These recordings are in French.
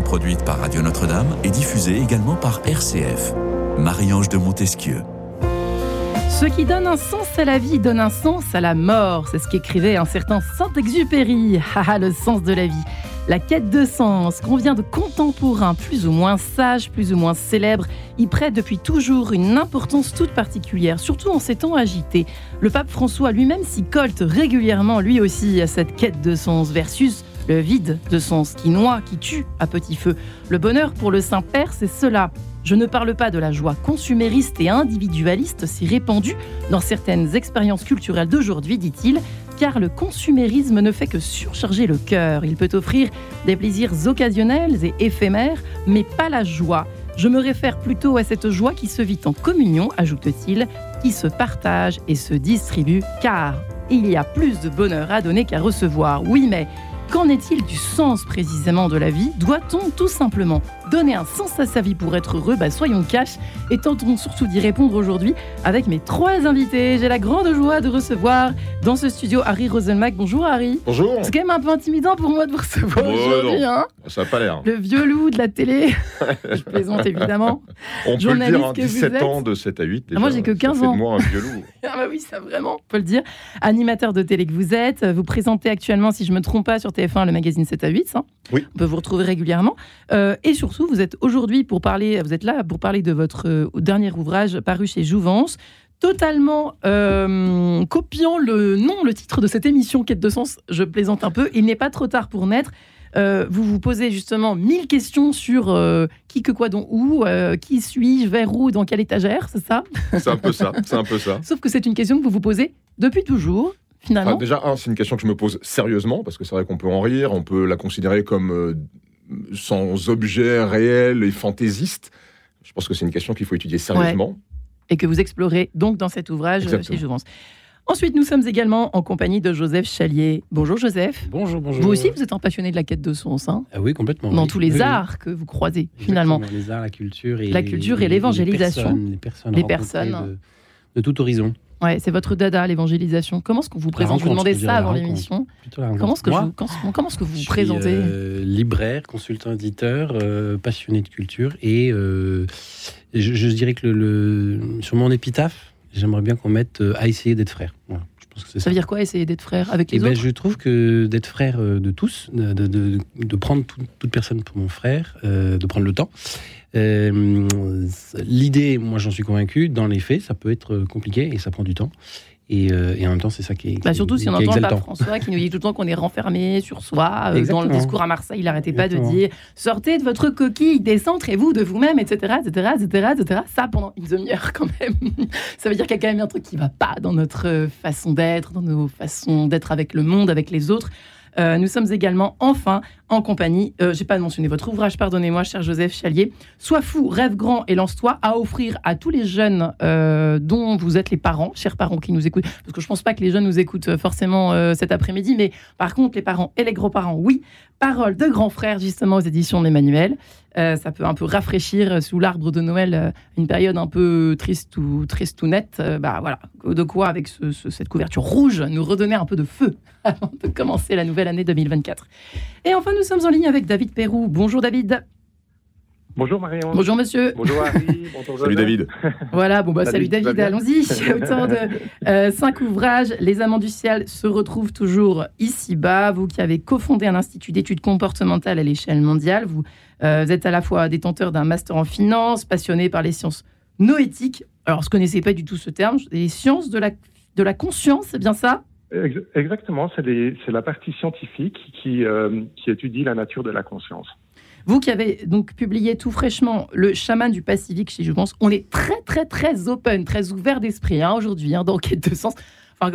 produite par Radio Notre-Dame et diffusée également par RCF. Marie-Ange de Montesquieu. Ce qui donne un sens à la vie donne un sens à la mort. C'est ce qu'écrivait un certain Saint-Exupéry. Haha, le sens de la vie. La quête de sens convient de contemporains plus ou moins sages, plus ou moins célèbres, y prête depuis toujours une importance toute particulière, surtout en ces temps agités. Le pape François lui-même s'y colte régulièrement, lui aussi, à cette quête de sens versus le vide de sens qui noie, qui tue à petit feu. Le bonheur pour le Saint-Père, c'est cela. Je ne parle pas de la joie consumériste et individualiste si répandue dans certaines expériences culturelles d'aujourd'hui, dit-il, car le consumérisme ne fait que surcharger le cœur. Il peut offrir des plaisirs occasionnels et éphémères, mais pas la joie. Je me réfère plutôt à cette joie qui se vit en communion, ajoute-t-il, qui se partage et se distribue, car il y a plus de bonheur à donner qu'à recevoir. Oui, mais Qu'en est-il du sens précisément de la vie? Doit-on tout simplement donner un sens à sa vie pour être heureux bah, Soyons cash et tentons surtout d'y répondre aujourd'hui avec mes trois invités. J'ai la grande joie de recevoir dans ce studio Harry Rosenmack. Bonjour Harry. Bonjour. C'est quand même un peu intimidant pour moi de vous recevoir aujourd'hui. Hein ça n'a pas l'air. Le vieux loup de la télé. Je plaisante évidemment. On peut le dire, hein, 17 ans de 7 à 8. Ah, moi j'ai que 15 ans. moi un vieux loup. ah bah oui, ça vraiment, on peut le dire. Animateur de télé que vous êtes, vous présentez actuellement, si je me trompe pas, sur TF1 le magazine 7 à 8. Hein. Oui. On peut vous retrouver régulièrement. Euh, et surtout, vous êtes aujourd'hui pour parler, vous êtes là pour parler de votre euh, dernier ouvrage paru chez Jouvence totalement euh, copiant le nom, le titre de cette émission Quête de sens. Je plaisante un peu. Il n'est pas trop tard pour naître. vous vous posez justement mille questions sur qui, que, quoi, dont, où, qui suis-je, vers où, dans quelle étagère, c'est ça? C'est un peu ça, c'est un peu ça. Sauf que c'est une question que vous vous posez depuis toujours, déjà, c'est une question que je me pose sérieusement, parce que c'est vrai qu'on peut en rire, on peut la considérer comme euh, sans objet réel et fantaisiste. Je pense que c'est une question qu'il faut étudier sérieusement. Et que vous explorez donc dans cet ouvrage euh, chez Jouvence. Ensuite, nous sommes également en compagnie de Joseph Chalier. Bonjour Joseph. Bonjour, bonjour. Vous aussi, vous êtes un passionné de la quête de sens. Hein ah oui, complètement. Dans tous les arts que vous croisez, finalement. Les arts, la culture et la culture et l'évangélisation. Les personnes, les personnes, de, tout horizon. Ouais, c'est votre dada, l'évangélisation. Comment est-ce que vous présentez vous demandais ça avant l'émission. Comment est-ce que, vous, comment, que vous vous présentez euh, Libraire, consultant éditeur, euh, passionné de culture. Et euh, je, dirais que le, sur mon épitaphe, j'aimerais bien qu'on mette à essayer d'être frère. Ça, veut dire quoi, essayer d'être frère avec les eh ben, Je trouve que d'être frère de tous, de, de, prendre toute personne pour mon frère, de prendre le temps, euh, l'idée, moi j'en suis convaincu, dans les faits, ça peut être compliqué et ça prend du temps. Et, euh, en même temps, c'est ça qui est. Bah surtout si on entend le pape François qui nous dit tout le temps qu'on est renfermé sur soi. Euh, dans le discours à Marseille, il n'arrêtait pas de dire sortez de votre coquille, décentrez-vous de vous-même, etc., etc., etc., etc. Ça pendant une demi-heure quand même. ça veut dire qu'il y a quand même un truc qui ne va pas dans notre façon d'être, dans nos façons d'être avec le monde, avec les autres. Nous sommes également enfin en compagnie, euh, j'ai pas mentionné votre ouvrage, pardonnez-moi, cher Joseph Chalier, Sois fou, rêve grand et lance-toi, à offrir à tous les jeunes euh, dont vous êtes les parents, chers parents qui nous écoutent, parce que je pense pas que les jeunes nous écoutent forcément euh, cet après-midi, mais par contre, les parents et les grands-parents, oui. Parole de grand frère, justement, aux éditions d'Emmanuel. Ça peut un peu rafraîchir sous l'arbre de Noël une période un peu triste ou, triste ou nette. bah voilà, de quoi, avec cette couverture rouge, nous redonner un peu de feu avant de commencer la nouvelle année 2024. Et enfin, nous sommes en ligne avec David Perrou. Bonjour David. Bonjour Marion. Bonjour monsieur. Bonjour Harry. Bonjour salut David. Voilà, bon bah salut, David, allons-y. Autant de euh, cinq ouvrages. Les Amants du ciel se retrouvent toujours ici-bas. Vous qui avez cofondé un institut d'études comportementales à l'échelle mondiale, vous, euh, êtes à la fois détenteur d'un master en finance, passionné par les sciences noétiques. Alors, je ne connaissais pas du tout ce terme, les sciences de la, de la conscience, c'est bien ça? Exactement, c'est la partie scientifique qui, euh, qui étudie la nature de la conscience. Vous qui avez donc publié tout fraîchement le chaman du Pacifique chez pense on est très très très open, très ouvert d'esprit hein, aujourd'hui hein, dans Quête de Sens.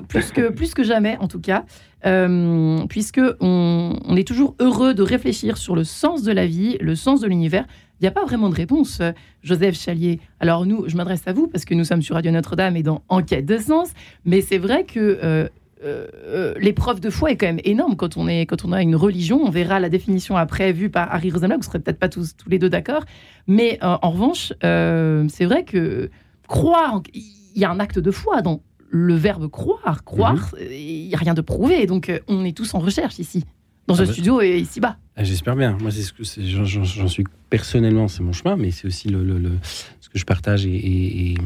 Plus que, plus que jamais en tout cas, euh, puisque on, est toujours heureux de réfléchir sur le sens de la vie, le sens de l'univers. Il n'y a pas vraiment de réponse, Joseph Chalier. Alors nous, je m'adresse à vous parce que nous sommes sur Radio Notre-Dame et dans Enquête de sens, mais c'est vrai que euh, euh, l'épreuve de foi est quand même énorme quand on, est, quand on a une religion. On verra la définition après vue par Harry Rosenblatt. Vous ne serez peut-être pas tous, tous les deux d'accord. Mais euh, en revanche, c'est vrai que croire, il y a un acte de foi dans le verbe croire. Croire, mhm. il n'y a rien de prouvé. Donc on est tous en recherche ici. dans ce Ah bah- studio et ici-bas. Ah, J'espère bien. Moi, c'est ce que j'en- suis personnellement, c'est mon chemin, mais c'est aussi le, le- le- ce que je partage. Et, et- et,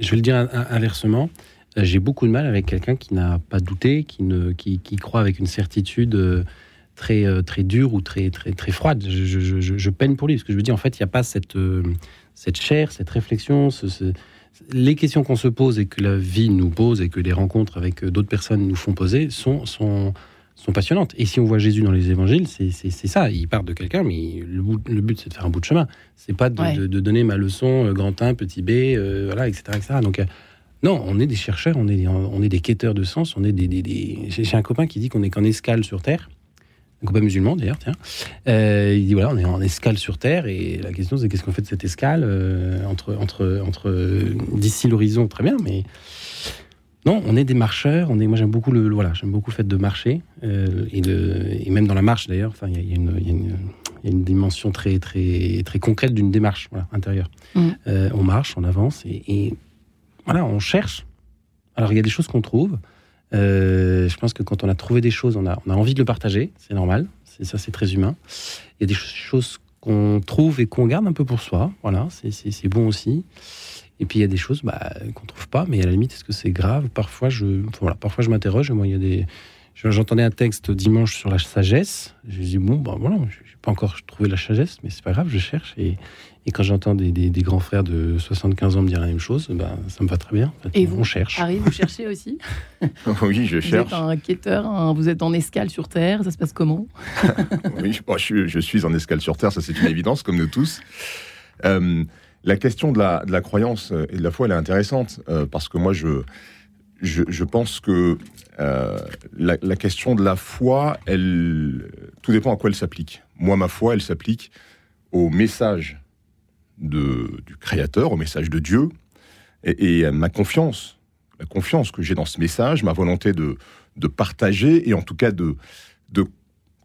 je vais le dire in- inversement. J'ai beaucoup de mal avec quelqu'un qui n'a pas douté, qui ne, qui, qui croit avec une certitude euh, très, euh, très dure ou très, très, très froide. Je, peine pour lui parce que je me dis en fait, il n'y a pas cette, euh, cette chair, cette réflexion, ce- ce- les questions qu'on se pose et que la vie nous pose et que les rencontres avec d'autres personnes nous font poser sont, sont, sont passionnantes. Et si on voit Jésus dans les évangiles, c'est ça. Il part de quelqu'un, mais le, bout- le but, c'est de faire un bout de chemin. C'est pas de, Ouais. de- de donner ma leçon, grand 1, petit b, euh, voilà, etc., etc. Donc, non, on est des chercheurs, on est, on est des quêteurs de sens, on est des... des- des- J'ai un copain qui dit qu'on est qu'en escale sur Terre. Un copain musulman, d'ailleurs, tiens. Euh, il dit, voilà, on est en escale sur Terre, et la question, c'est qu'est-ce qu'on fait de cette escale euh, entre, entre, entre d'ici l'horizon, très bien, mais non, on est des marcheurs. On est, moi, j'aime beaucoup le, le- voilà, j'aime beaucoup le fait de marcher euh, et, même dans la marche d'ailleurs. Enfin, il y y, a une- il y a une- il y a une dimension très, très, très concrète d'une démarche voilà, intérieure. Mm. Euh, on marche, on avance et, et voilà, on cherche. Alors, il y a des choses qu'on trouve. Euh, je pense que quand on a trouvé des choses, on a, on a envie de le partager. C'est normal. Ça, c'est très humain. Il y a des choses qu'on trouve et qu'on garde un peu pour soi. Voilà, c'est- bon aussi. Et puis il y a des choses bah, qu'on trouve pas, mais à la limite, est-ce que c'est grave? Parfois, je, voilà, parfois je m'interroge. Moi, il y a des, j'entendais un texte dimanche sur la sagesse. Je me dis bon, bah voilà, j'ai pas encore trouvé la sagesse, mais c'est pas grave, je cherche. Et, et quand j'entends des, des- des grands frères de 75 ans me dire la même chose, bah, ça me va très bien. En fait, Et on, vous on cherche. Harry, vous cherchez aussi? Oui, je Vous cherche. êtes un quêteur, vous êtes en escale sur Terre, ça se passe comment? Oui, moi, je, suis- je suis en escale sur Terre, ça c'est une évidence, comme nous tous. Euh, la question de la, de la croyance et de la foi, elle est intéressante, euh, parce que moi, je, je, pense que euh, la, question de la foi, elle, tout dépend à quoi elle s'applique. Moi, ma foi, elle s'applique au message de, du Créateur, au message de Dieu, et, et ma confiance, la confiance que j'ai dans ce message, ma volonté de, de partager, et en tout cas de, de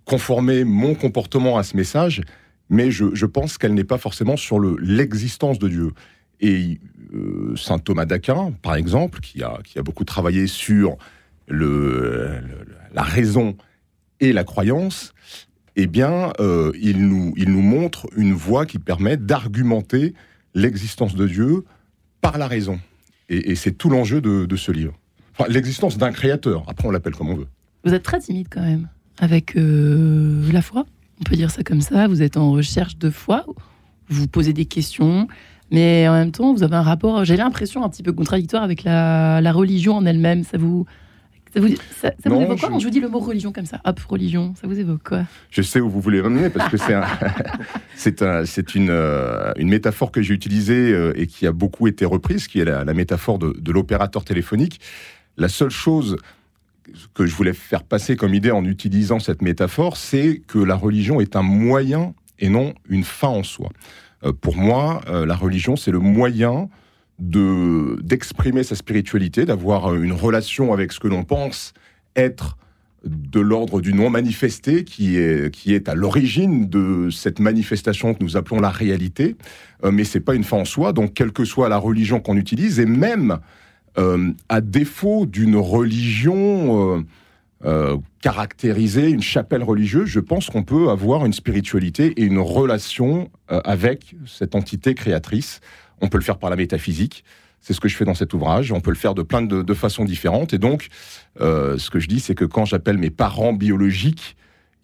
conformer mon comportement à ce message, mais je, pense qu'elle n'est pas forcément sur le- l'existence de Dieu. Et euh, saint Thomas d'Aquin, par exemple, qui a, qui a beaucoup travaillé sur le, la raison et la croyance, eh bien, euh, il, nous, il nous montre une voie qui permet d'argumenter l'existence de Dieu par la raison. Et, c'est tout l'enjeu de, ce livre. L'existence d'un créateur, après on l'appelle comme on veut. Vous êtes très timide quand même avec euh, la foi. On peut dire ça comme ça. Vous êtes en recherche de foi. Vous posez des questions. Mais en même temps, vous avez un rapport, j'ai l'impression, un petit peu contradictoire avec la, la religion en elle-même. Ça vous, ça vous, ça, ça vous Non, évoque quoi je- quand je vous dis le mot religion comme ça? Hop, religion, ça vous évoque quoi? Je sais où vous voulez m'amener parce que c'est un, c'est un, c'est une, euh, une métaphore que j'ai utilisée euh, et qui a beaucoup été reprise, qui est la, la métaphore de, de l'opérateur téléphonique. La seule chose que je voulais faire passer comme idée en utilisant cette métaphore, c'est que la religion est un moyen et non une fin en soi. Euh, pour moi, euh, la religion, c'est le moyen de d'exprimer sa spiritualité, d'avoir euh, une relation avec ce que l'on pense être de l'ordre du non manifesté qui est, qui est à l'origine de cette manifestation que nous appelons la réalité. Euh, mais c'est pas une fin en soi, donc quelle que soit la religion qu'on utilise, et même à défaut d'une religion euh, caractérisée, une chapelle religieuse, je pense qu'on peut avoir une spiritualité et une relation euh, avec cette entité créatrice. On peut le faire par la métaphysique. C'est ce que je fais dans cet ouvrage. On peut le faire de plein de, de façons différentes. Et donc, euh, ce que je dis, c'est que quand j'appelle mes parents biologiques,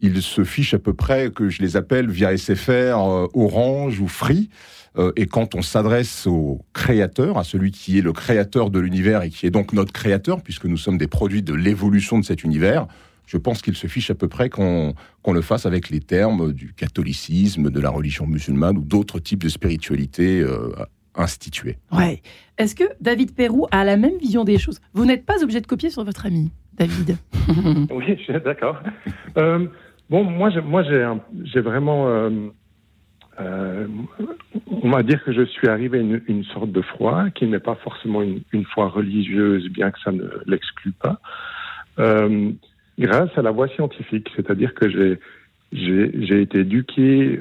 ils se fichent à peu près que je les appelle via SFR, euh, Orange ou Free. Euh, et quand on s'adresse au créateur, à celui qui est le créateur de l'univers et qui est donc notre créateur, puisque nous sommes des produits de l'évolution de cet univers, je pense qu'il se fiche à peu près qu'on qu'on le fasse avec les termes du catholicisme, de la religion musulmane ou d'autres types de spiritualité euh, instituées. Ouais. Est-ce que David Perrou a la même vision des choses? Vous n'êtes pas obligé de copier sur votre ami, David. Oui, je suis d'accord. Euh, bon, moi, j'ai- moi, j'ai, vraiment, euh, euh, on va dire que je suis arrivé à une, une sorte de foi qui n'est pas forcément une, une foi religieuse, bien que ça ne l'exclue pas, euh, grâce à la voie scientifique. C'est-à-dire que j'ai, j'ai, été éduqué,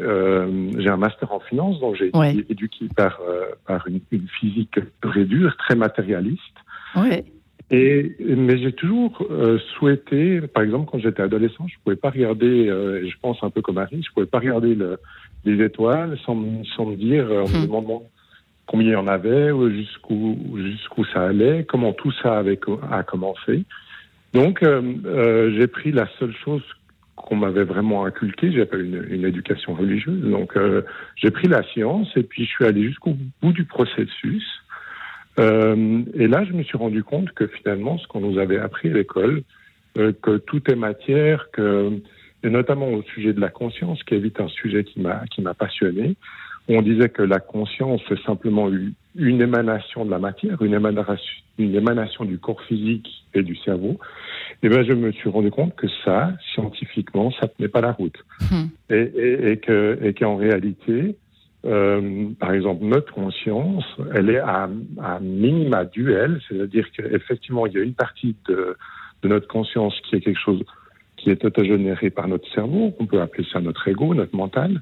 j'ai un master en finance, donc j'ai été Ouais. éduqué par, par une, une physique très dure, très matérialiste. ouais. Et, mais j'ai toujours euh, souhaité, par exemple, quand j'étais adolescent, je pouvais pas regarder, euh, je pense un peu comme Harry, je pouvais pas regarder le, les étoiles sans, me- sans me dire, euh, en me Hmm. demandant combien il y en avait, jusqu'où jusqu'où ça allait, comment tout ça avait a commencé. Donc, euh, euh, j'ai pris la seule chose qu'on m'avait vraiment inculquée, j'ai pas une, une éducation religieuse, donc euh, j'ai pris la science et puis je suis allé jusqu'au bout du processus. Euh, et là, je me suis rendu compte que finalement, ce qu'on nous avait appris à l'école, euh, que tout est matière, que et notamment au sujet de la conscience, qui est vite un sujet qui m'a qui m'a passionné. On disait que la conscience c'est simplement une, émanation de la matière, une émanation, une émanation du corps physique et du cerveau. Et ben, je me suis rendu compte que ça, scientifiquement, ça tenait pas la route, Hmm. et, et, et que et qu'en réalité, euh, par exemple, notre conscience, elle est à, à minima duel, c'est-à-dire qu'effectivement, il y a une partie de, de notre conscience qui est quelque chose qui est autogénéré par notre cerveau, on peut appeler ça notre ego, notre mental,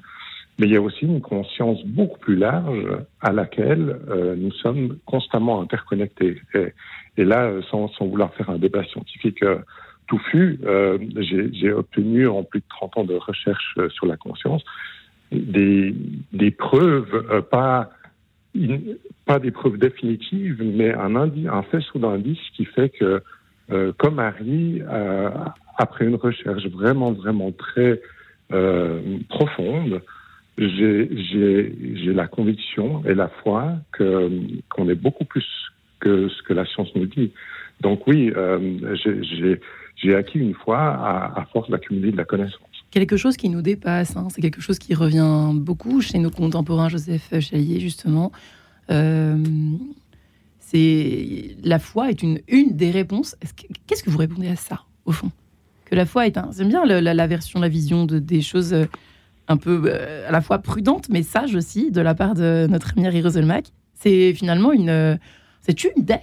mais il y a aussi une conscience beaucoup plus large à laquelle euh, nous sommes constamment interconnectés. Et, et là, euh, sans, sans vouloir faire un débat scientifique euh, touffu, euh, j'ai obtenu en plus de 30 ans de recherche sur la conscience des, des preuves, euh, pas, pas des preuves définitives, mais un, indi- un faisceau d'indices qui fait que, euh, comme Harry, euh, après une recherche vraiment, vraiment très euh, profonde, j'ai la conviction et la foi qu'on est beaucoup plus que ce que la science nous dit. Donc oui, euh, j'ai acquis une foi à, à force d'accumuler de la connaissance. Quelque chose qui nous dépasse, hein. c'est quelque chose qui revient beaucoup chez nos contemporains, Joseph Chalier, justement. Euh, c'est la foi est une, une des réponses. Est-ce que- Qu'est-ce que vous répondez à ça, au fond? Que la foi est un. J'aime bien la, la version, la vision de, des choses euh, un peu euh, à la fois prudentes, mais sages aussi, de la part de notre ami Harry Roselmack. C'est finalement une. euh, C'est une des.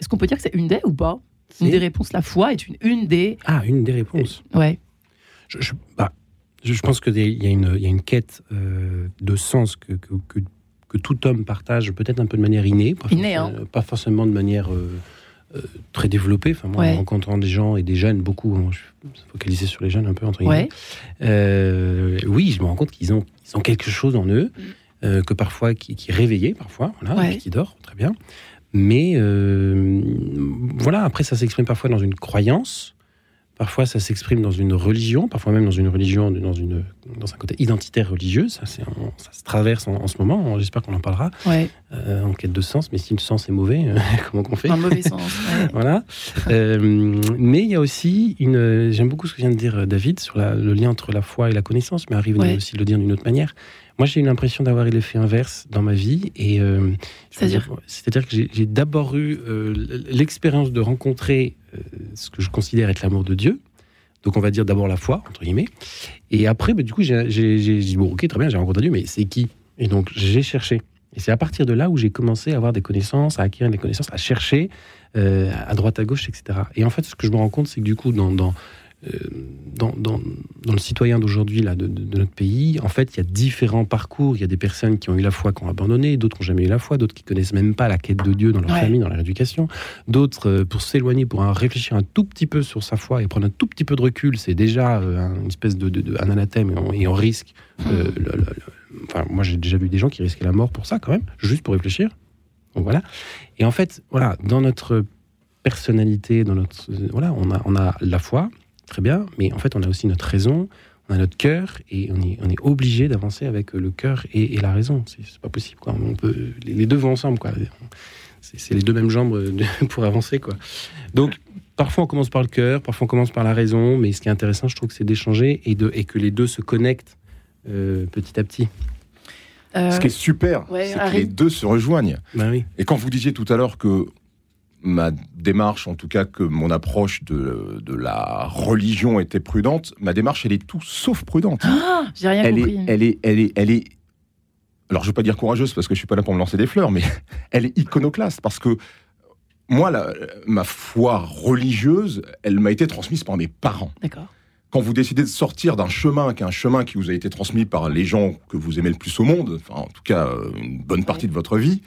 Est-ce qu'on peut dire que c'est une des ou pas? Une des réponses. La foi est une, une des. Ah, une des réponses. Ouais. Je, je- bah, je- pense qu'il y, a une- il y a une quête euh, de sens que, que, que- que tout homme partage, peut-être un peu de manière innée, pas, Innée, forcément, pas forcément de manière euh, euh, très développée. Enfin, moi, Ouais. en rencontrant des gens et des jeunes, beaucoup, hein, je suis focalisé sur les jeunes un peu, entre guillemets. Ouais. Oui, je me rends compte qu'ils ont, ils ont quelque chose en eux, euh, que parfois, qui, qui est réveillé, parfois, voilà, Ouais. qui dort, très bien. Mais voilà, après, ça s'exprime parfois dans une croyance, parfois ça s'exprime dans une religion, parfois même dans une religion, dans, une, dans un côté identitaire religieux. Ça, se traverse en, en ce moment, j'espère qu'on en parlera, Ouais. euh, en quête de sens. Mais si le sens est mauvais, comment qu'on fait le mauvais sens. ouais. voilà. Euh, mais il y a aussi une. J'aime beaucoup ce que vient de dire euh, David sur la- le lien entre la foi et la connaissance, mais arrive Ouais. aussi de le dire d'une autre manière. Moi, j'ai eu l'impression d'avoir eu l'effet inverse dans ma vie. Et, euh, C'est-à-dire C'est-à-dire que j'ai- d'abord eu euh, l'expérience de rencontrer euh, ce que je considère être l'amour de Dieu. Donc, on va dire d'abord la foi, entre guillemets. Et après, bah, du coup, j'ai dit bon, ok, très bien, j'ai rencontré Dieu, mais c'est qui? Et donc, j'ai cherché. Et c'est à partir de là où j'ai commencé à avoir des connaissances, à acquérir des connaissances, à chercher euh, à droite, à gauche, etc. Et en fait, ce que je me rends compte, c'est que du coup, dans, dans, dans, dans le citoyen d'aujourd'hui là de, de- de notre pays, en fait, il y a différents parcours. Il y a des personnes qui ont eu la foi, qui ont abandonné, d'autres qui n'ont jamais eu la foi, d'autres qui connaissent même pas la quête de Dieu dans leur Ouais. famille, dans leur éducation, d'autres euh, pour s'éloigner, pour réfléchir un tout petit peu sur sa foi et prendre un tout petit peu de recul, c'est déjà euh, un- une espèce de, un anathème et on, et on risque. euh, le- le- le- enfin, moi, j'ai déjà vu des gens qui risquaient la mort pour ça, quand même, juste pour réfléchir. Donc voilà. Et en fait, voilà, dans notre personnalité, dans notre euh, voilà, on a on a la foi, très bien, mais en fait, on a aussi notre raison, on a notre cœur, et on est on est obligé d'avancer avec euh, le cœur et, et la raison. C'est pas possible, quoi. On peut les, les deux vont ensemble, quoi. C'est c'est les deux mêmes jambes euh, pour avancer, quoi. Donc Parfois on commence par le cœur, parfois on commence par la raison, mais ce qui est intéressant, je trouve que c'est d'échanger et, de, et que les deux se connectent euh, petit à petit. Euh, Ce qui est super, ouais, c'est que les deux se rejoignent. Ben oui. Et quand vous disiez tout à l'heure que ma démarche, en tout cas que mon approche de, de la religion était prudente, ma démarche, elle est tout sauf prudente. Ah, j'ai rien elle, compris. est, elle, est, elle, est, elle est. Alors, je ne veux pas dire courageuse parce que je suis pas là pour me lancer des fleurs, mais elle est iconoclaste parce que moi, la- ma foi religieuse, elle m'a été transmise par mes parents. D'accord. Quand vous décidez de sortir d'un chemin, qui est un chemin qui vous a été transmis par les gens que vous aimez le plus au monde, enfin, en tout cas euh, une bonne partie de votre vie,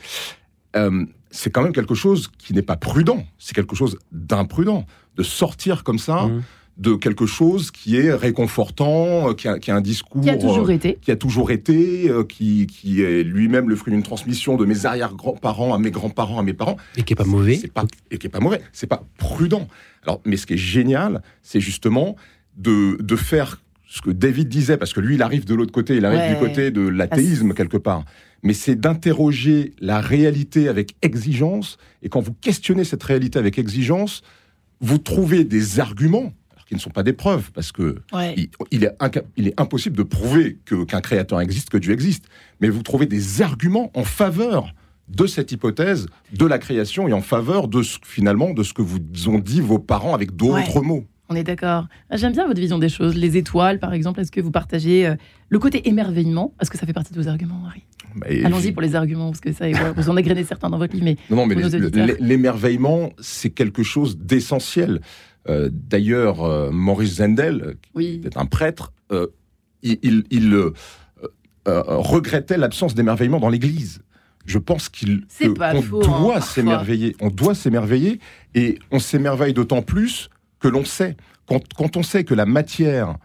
euh, c'est quand même quelque chose qui n'est pas prudent. C'est quelque chose d'imprudent de sortir comme ça. Mhm. de quelque chose qui est réconfortant, euh, qui a, qui a un discours Qui a toujours euh, été. qui a toujours été, euh, qui, qui est lui-même le fruit d'une transmission de mes arrière-grands-parents à mes grands-parents à mes parents. Et qui est pas mauvais. C'est pas, et qui est pas mauvais. C'est pas prudent. Alors, mais ce qui est génial, c'est justement de, de faire ce que David disait, parce que lui, il arrive de l'autre côté, il arrive Ouais. du côté de l'athéisme quelque part. Mais c'est d'interroger la réalité avec exigence. Et quand vous questionnez cette réalité avec exigence, vous trouvez des arguments qui ne sont pas des preuves, parce que Ouais. il, il est, inca- il est impossible de prouver qu'un créateur existe, que Dieu existe. Mais vous trouvez des arguments en faveur de cette hypothèse de la création et en faveur de ce, finalement de ce que vous ont dit vos parents avec d'autres Ouais. mots. On est d'accord. Ah, J'aime bien votre vision des choses. Les étoiles, par exemple, est-ce que vous partagez euh, le côté émerveillement? Est-ce que ça fait partie de vos arguments, Harry Et- Allons-y pour les arguments, parce que ça, vous en égrenez certains dans votre livre, mais Non, non, mais l'émerveillement, c'est quelque chose d'essentiel. Euh, D'ailleurs, euh, Maurice Zendel, oui. qui est un prêtre, il, il- il, regrettait l'absence d'émerveillement dans l'Église. Je pense qu'il hein, doit s'émerveiller. On doit s'émerveiller et on s'émerveille d'autant plus que l'on sait. Quand, quand on sait que la matière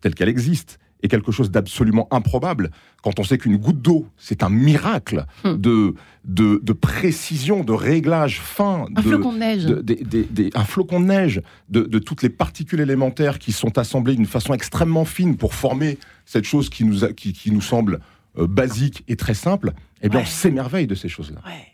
telle qu'elle existe est quelque chose d'absolument improbable, quand on sait qu'une goutte d'eau, c'est un miracle Hmm. de, de, de précision, de réglage fin, Un de, flocon de neige. de- un flocon de neige, de, de toutes les particules élémentaires qui sont assemblées d'une façon extrêmement fine pour former cette chose qui nous, a- qui, qui nous semble euh, basique et très simple, eh bien, Ouais. on s'émerveille de ces choses-là. Ouais.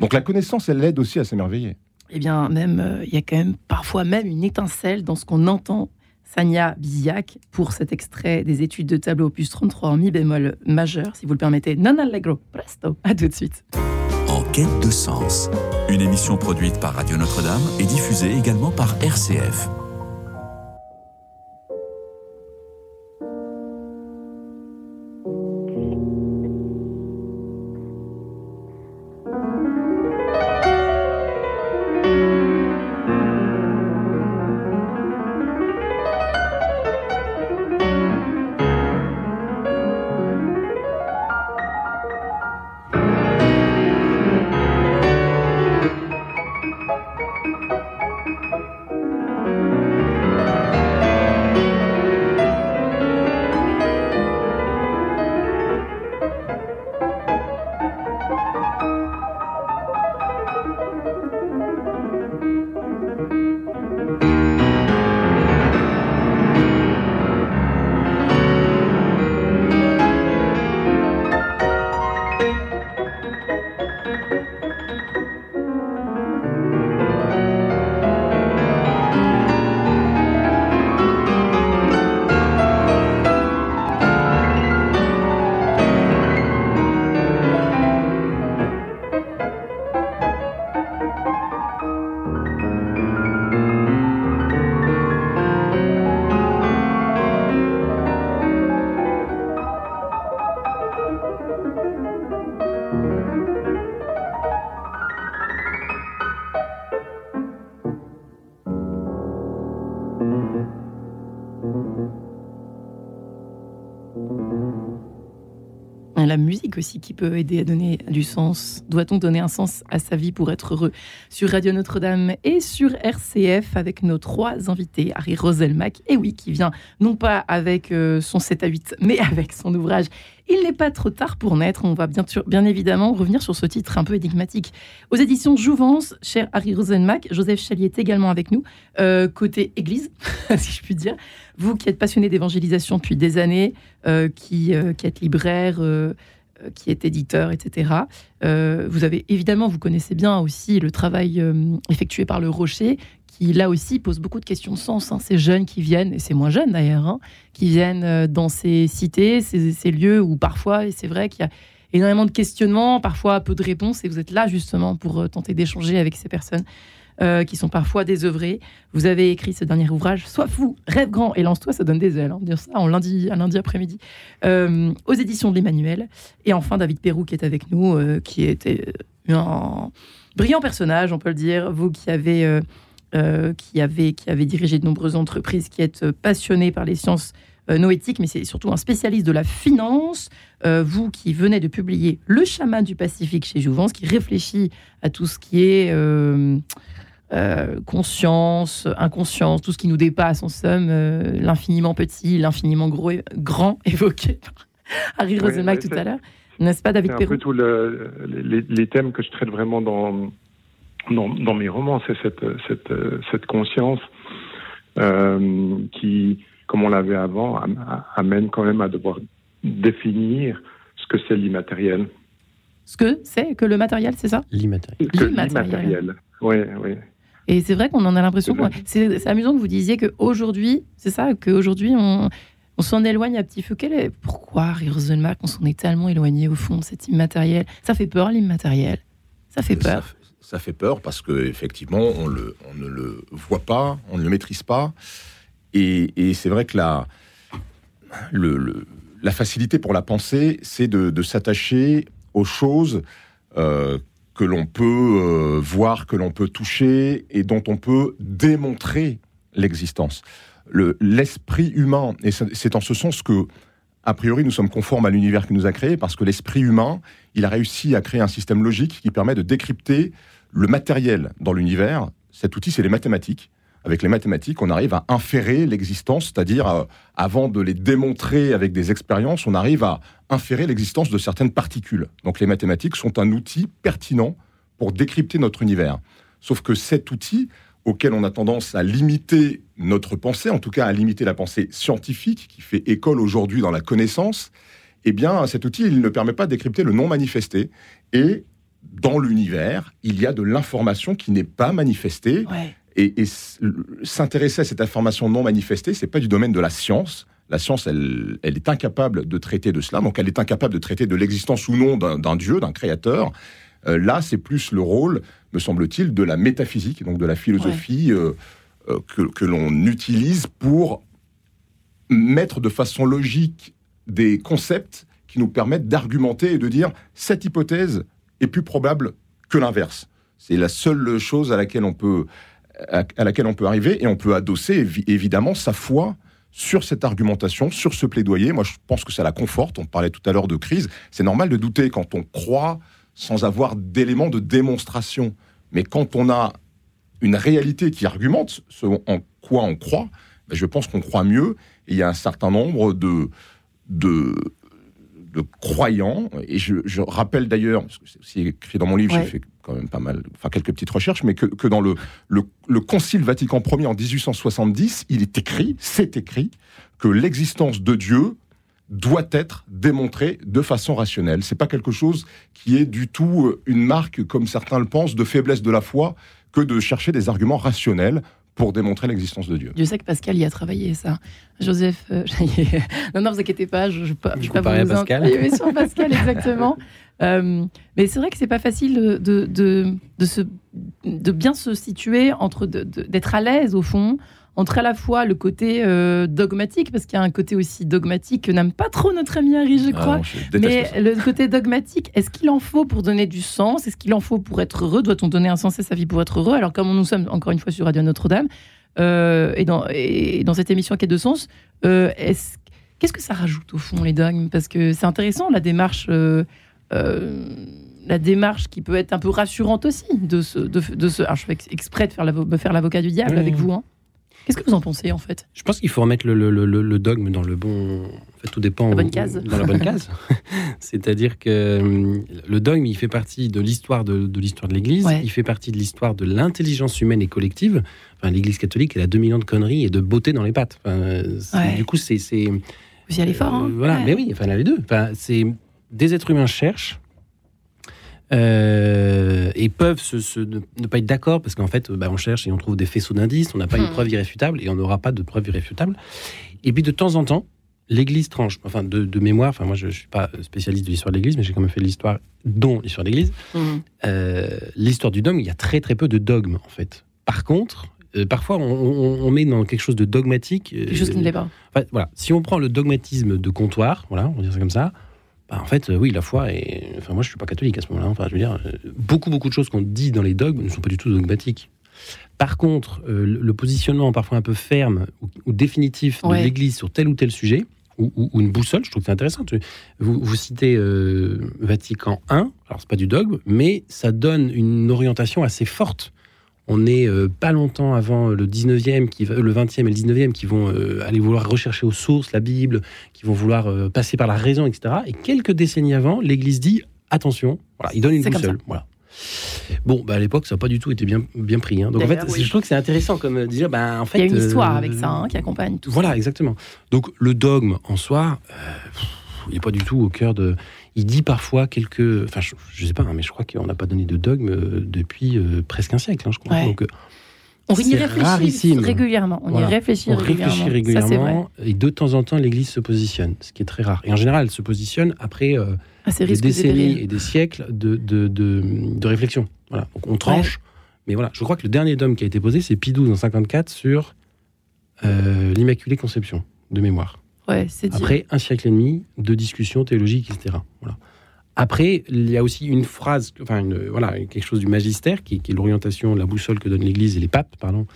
Donc la connaissance, elle aide aussi à s'émerveiller. Eh bien, même, euh, il y a quand même parfois même une étincelle dans ce qu'on entend. Sania Biziak pour cet extrait des études de tableau opus 33 en mi bémol majeur, si vous le permettez. Non allegro, presto. À tout de suite. En quête de sens. Une émission produite par Radio Notre-Dame et diffusée également par RCF. Aussi qui peut aider à donner du sens. Doit-on donner un sens à sa vie pour être heureux? Sur Radio Notre-Dame et sur RCF avec nos trois invités. Harry Roselmack, et oui, qui vient non pas avec euh, son 7 à 8, mais avec son ouvrage Il n'est pas trop tard pour naître. On va bien, bien évidemment revenir sur ce titre un peu énigmatique. Aux éditions Jouvence, cher Harry Roselmack, Joseph Chalier est également avec nous, euh, côté église, si je puis dire. Vous qui êtes passionné d'évangélisation depuis des années, euh, qui, êtes libraire, qui est éditeur, etc. Euh, vous avez évidemment, vous connaissez bien aussi le travail euh, effectué par le Rocher, qui là aussi pose beaucoup de questions de sens. hein. Ces jeunes qui viennent, et c'est moins jeunes d'ailleurs, hein, qui viennent euh, dans ces cités, ces, ces lieux où parfois, et c'est vrai qu'il y a énormément de questionnements, parfois peu de réponses, et vous êtes là justement pour euh, tenter d'échanger avec ces personnes. Euh, qui sont parfois désœuvrées. Vous avez écrit ce dernier ouvrage, Sois fou, rêve grand et lance-toi, ça donne des ailes. hein, dire ça en lundi, un lundi après-midi, euh, aux éditions de l'Emmanuel. Et enfin, David Perrou qui est avec nous, euh, qui était un brillant personnage, on peut le dire. Vous qui avez, qui avez, qui avez dirigé de nombreuses entreprises, qui êtes passionné par les sciences noétique, mais c'est surtout un spécialiste de la finance. vous qui venez de publier Le chaman du Pacifique chez Jouvence, qui réfléchit à tout ce qui est conscience, inconscience, tout ce qui nous dépasse, en somme, l'infiniment petit, l'infiniment gros, grand évoqué par Harry Rosenbach tout à l'heure. N'est-ce pas, David C'est un peu tous les, thèmes que je traite vraiment dans, dans, mes romans, c'est cette, cette, cette conscience euh, qui, comme on l'avait avant, amène quand même à devoir définir ce que c'est l'immatériel. Ce que c'est que le matériel, c'est ça? L'immatériel. L'immatériel, oui, oui. Et c'est vrai qu'on en a l'impression. C'est amusant que vous disiez qu'aujourd'hui, c'est ça, qu'aujourd'hui, on, on s'en éloigne à petit feu. Quel est, pourquoi, Rosenbach, on s'en est tellement éloigné au fond de cet immatériel? Ça fait peur, l'immatériel. Ça fait peur. Ça, fait peur parce qu'effectivement, on, le, on ne le voit pas, on ne le maîtrise pas. Et, c'est vrai que la, le, la facilité pour la pensée, c'est de, s'attacher aux choses euh, que l'on peut euh, voir, que l'on peut toucher et dont on peut démontrer l'existence l'esprit humain, et c'est en ce sens que, a priori, nous sommes conformes à l'univers qui nous a créé, parce que l'esprit humain, il a réussi à créer un système logique qui permet de décrypter le matériel dans l'univers. Cet outil, c'est les mathématiques. Avec les mathématiques, on arrive à inférer l'existence, c'est-à-dire, euh, avant de les démontrer avec des expériences, on arrive à inférer l'existence de certaines particules. Donc les mathématiques sont un outil pertinent pour décrypter notre univers. Sauf que cet outil, auquel on a tendance à limiter notre pensée, en tout cas à limiter la pensée scientifique qui fait école aujourd'hui dans la connaissance, eh bien cet outil, il ne permet pas de décrypter le non manifesté. Et dans l'univers, il y a de l'information qui n'est pas manifestée. Et, s'intéresser à cette information non manifestée, c'est pas du domaine de la science. La science, elle, elle, est incapable de traiter de cela, donc elle est incapable de traiter de l'existence ou non d'un dieu, d'un créateur. Euh, là, c'est plus le rôle, me semble-t-il, de la métaphysique, donc de la philosophie euh, euh, que, l'on utilise pour mettre de façon logique des concepts qui nous permettent d'argumenter et de dire cette hypothèse est plus probable que l'inverse. C'est la seule chose à laquelle on peut à, laquelle on peut arriver et on peut adosser évidemment sa foi sur cette argumentation, sur ce plaidoyer. Moi, je pense que ça la conforte. On parlait tout à l'heure de crise. C'est normal de douter quand on croit sans avoir d'éléments de démonstration. Mais quand on a une réalité qui argumente ce en quoi on croit, ben, je pense qu'on croit mieux. Et il y a un certain nombre de, de, de croyants, et je, rappelle d'ailleurs, parce que c'est aussi écrit dans mon livre, j'ai fait quand même pas mal, enfin quelques petites recherches, mais que, dans le, le, le, Concile Vatican Ier en 1870, il est écrit, c'est écrit, que l'existence de Dieu doit être démontré de façon rationnelle. C'est pas quelque chose qui est du tout euh, une marque, comme certains le pensent, de faiblesse de la foi, que de chercher des arguments rationnels pour démontrer l'existence de Dieu. Je sais que Pascal y a travaillé, ça. Joseph, euh, non, non, vous inquiétez pas, je ne pas, je pas vous Pascal. Oui, sur Pascal, exactement. Euh, mais c'est vrai que c'est pas facile de, de, de, de, se, de bien se situer entre d'être à l'aise au fond entre à la fois le côté euh, dogmatique, parce qu'il y a un côté aussi dogmatique que n'aime pas trop notre ami Harry, je ah crois. mais le côté dogmatique, est-ce qu'il en faut pour donner du sens? Est-ce qu'il en faut pour être heureux? Doit-on donner un sens à sa vie pour être heureux? Alors, comme nous sommes encore une fois sur Radio Notre-Dame, euh, et, dans, et dans cette émission qui a de sens, euh, qu'est-ce que ça rajoute au fond, les dogmes? Parce que c'est intéressant, la démarche. la démarche qui peut être un peu rassurante aussi de ce, de, de ce alors je fais exprès de faire l'avocat du diable avec vous. Hein. Qu'est-ce que vous en pensez en fait? Je pense qu'il faut remettre le, le, le, dogme dans le bon. En fait, tout dépend. La bonne case. Dans la bonne case. C'est-à-dire que hum, le dogme, il fait partie de l'histoire de, de l'histoire de l'Église. Il fait partie de l'histoire de l'intelligence humaine et collective. Enfin, L'Église catholique, elle a 2 millions de conneries et de beauté dans les pattes. Enfin, Du coup, c'est. Vous y allez fort. Hein voilà, mais oui, enfin, là, les deux. Enfin, c'est des êtres humains cherchent euh, et peuvent se, ne, pas être d'accord parce qu'en fait, bah, on cherche et on trouve des faisceaux d'indices, on n'a pas une hmm. preuve irréfutable et on n'aura pas de preuve irréfutable. Et puis de temps en temps, l'Église tranche. Enfin, de, mémoire, enfin moi je ne suis pas spécialiste de l'histoire de l'Église, mais j'ai quand même fait l'histoire, dont l'histoire de l'Église. Hmm. Euh, l'histoire du dogme, il y a très très peu de dogmes en fait. Par contre, euh, parfois on, met dans quelque chose de dogmatique. quelque chose qui ne l'est pas. voilà, si on prend le dogmatisme de comptoir, voilà, on va dire ça comme ça, en fait, oui, la foi est. Enfin, moi, je suis pas catholique à ce moment-là. Enfin, je veux dire, euh, beaucoup, beaucoup de choses qu'on dit dans les dogmes ne sont pas du tout dogmatiques. Par contre, euh, le positionnement parfois un peu ferme ou, définitif de l'Église sur tel ou tel sujet, ou, une boussole, je trouve que c'est intéressant. Vous, vous citez euh, Vatican I, alors c'est pas du dogme, mais ça donne une orientation assez forte. On n'est euh, pas longtemps avant le 19e, qui, le 20e et le 19e qui vont aller vouloir rechercher aux sources la Bible, qui vont vouloir passer par la raison, etc. Et quelques décennies avant, l'Église dit attention, voilà, il donne une boussole. Voilà. Bon, bah à l'époque, ça n'a pas du tout été bien, bien pris. Hein. Donc en fait, je trouve que c'est intéressant comme euh, dire, bah, en fait, il y a une histoire euh, avec ça hein, qui accompagne tout. Voilà, exactement. Donc le dogme en soi, euh, il n'est pas du tout au cœur de. Il dit parfois quelques. Enfin, je, ne sais pas, hein, mais je crois qu'on n'a pas donné de dogme depuis presque un siècle, je crois. Donc, on y réfléchit régulièrement. On y réfléchit on réfléchit régulièrement. et de temps en temps, l'Église se positionne, ce qui est très rare. Et en général, elle se positionne après ah, des décennies et des siècles de, de, de, réflexion. Voilà. Donc on tranche. Mais voilà, je crois que le dernier dôme qui a été posé, c'est Pie XII en 54 sur euh, l'Immaculée Conception, de mémoire. Ouais, Après un siècle et demi de discussions théologiques, etc. Voilà. Après, il y a aussi une phrase, enfin, une, voilà, quelque chose du magistère, qui, est l'orientation, la boussole que donne l'Église et les papes, pardon,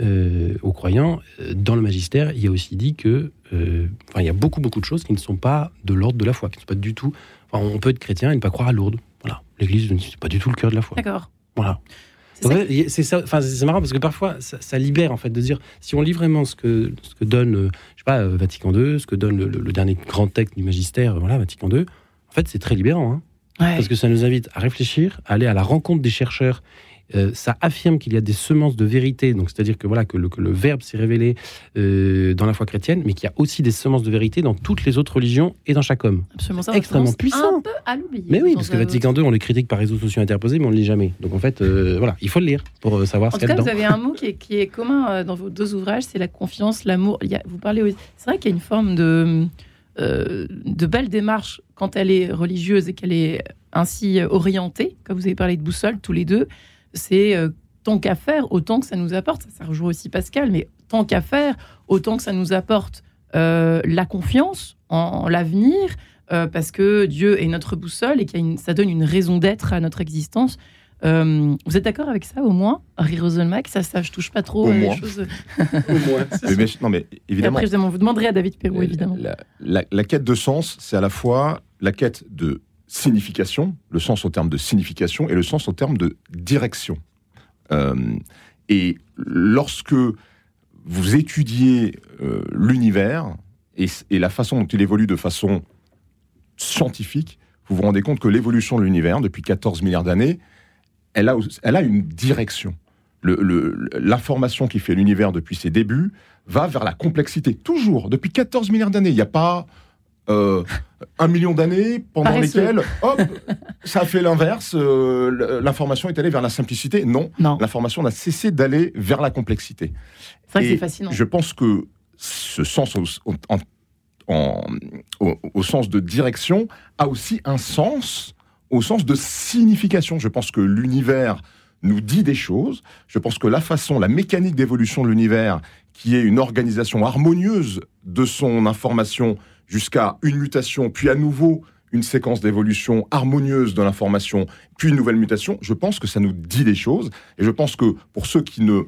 euh, aux croyants. Euh, dans le magistère, il y a aussi dit que, euh, enfin, il y a beaucoup, beaucoup de choses qui ne sont pas de l'ordre de la foi, qui ne sont pas du tout. Enfin, on peut être chrétien et ne pas croire à Lourdes. Voilà, l'Église, c'est pas du tout le cœur de la foi. D'accord. Voilà. C'est ça. Enfin, c'est marrant parce que parfois, ça, libère en fait de dire si on lit vraiment ce que ce que donne, je sais pas, Vatican II, ce que donne le, le dernier grand texte du magistère, voilà, Vatican II en fait, c'est très libérant. Hein. Parce que ça nous invite à réfléchir, à aller à la rencontre des chercheurs. Euh, ça affirme qu'il y a des semences de vérité, donc c'est-à-dire que voilà que le, Verbe s'est révélé euh, dans la foi chrétienne, mais qu'il y a aussi des semences de vérité dans toutes les autres religions et dans chaque homme. Absolument, ça extrêmement puissant. Un peu à l'oublier. Mais oui, parce que Vatican II, on le critique par réseaux sociaux interposés, mais on ne le lit jamais. Donc en fait, euh, voilà, il faut le lire pour savoir ce qu'il y a dedans. Vous avez un mot qui est, qui est commun dans vos deux ouvrages, c'est la confiance, l'amour. Vous parlez, c'est vrai qu'il y a une forme de euh, de belles démarches quand elle est religieuse et qu'elle est ainsi orientée, comme vous avez parlé de boussole tous les deux, c'est euh, tant qu'à faire, autant que ça nous apporte, ça, rejoint aussi Pascal, mais tant qu'à faire, autant que ça nous apporte euh, la confiance en, l'avenir, parce que Dieu est notre boussole et que ça donne une raison d'être à notre existence. Euh, vous êtes d'accord avec ça au moins, Harry Roselmack Ça, ça, je touche pas trop les choses. au moins. mais, non, mais évidemment. Et après, vous demanderez à David Perrault, évidemment. La, quête de sens, c'est à la fois la quête de signification, le sens au terme de signification, et le sens au terme de direction. Euh, et lorsque vous étudiez euh, l'univers et, la façon dont il évolue de façon scientifique, vous vous rendez compte que l'évolution de l'univers depuis 14 milliards d'années, elle a, elle a une direction. L'information qui fait l'univers depuis ses débuts va vers la complexité. Toujours, depuis 14 milliards d'années. Il n'y a pas euh, un million d'années pendant lesquelles, hop, ça a fait l'inverse. Euh, l'information est allée vers la simplicité. Non, non. l'information n'a cessé d'aller vers la complexité. C'est vrai que c'est fascinant. Je pense que ce sens au, sens de direction a aussi un sens au sens de signification. Je pense que l'univers nous dit des choses. Je pense que la façon, la mécanique d'évolution de l'univers, qui est une organisation harmonieuse de son information jusqu'à une mutation, puis à nouveau une séquence d'évolution harmonieuse de l'information, puis une nouvelle mutation, je pense que ça nous dit des choses. Et je pense que pour ceux qui ne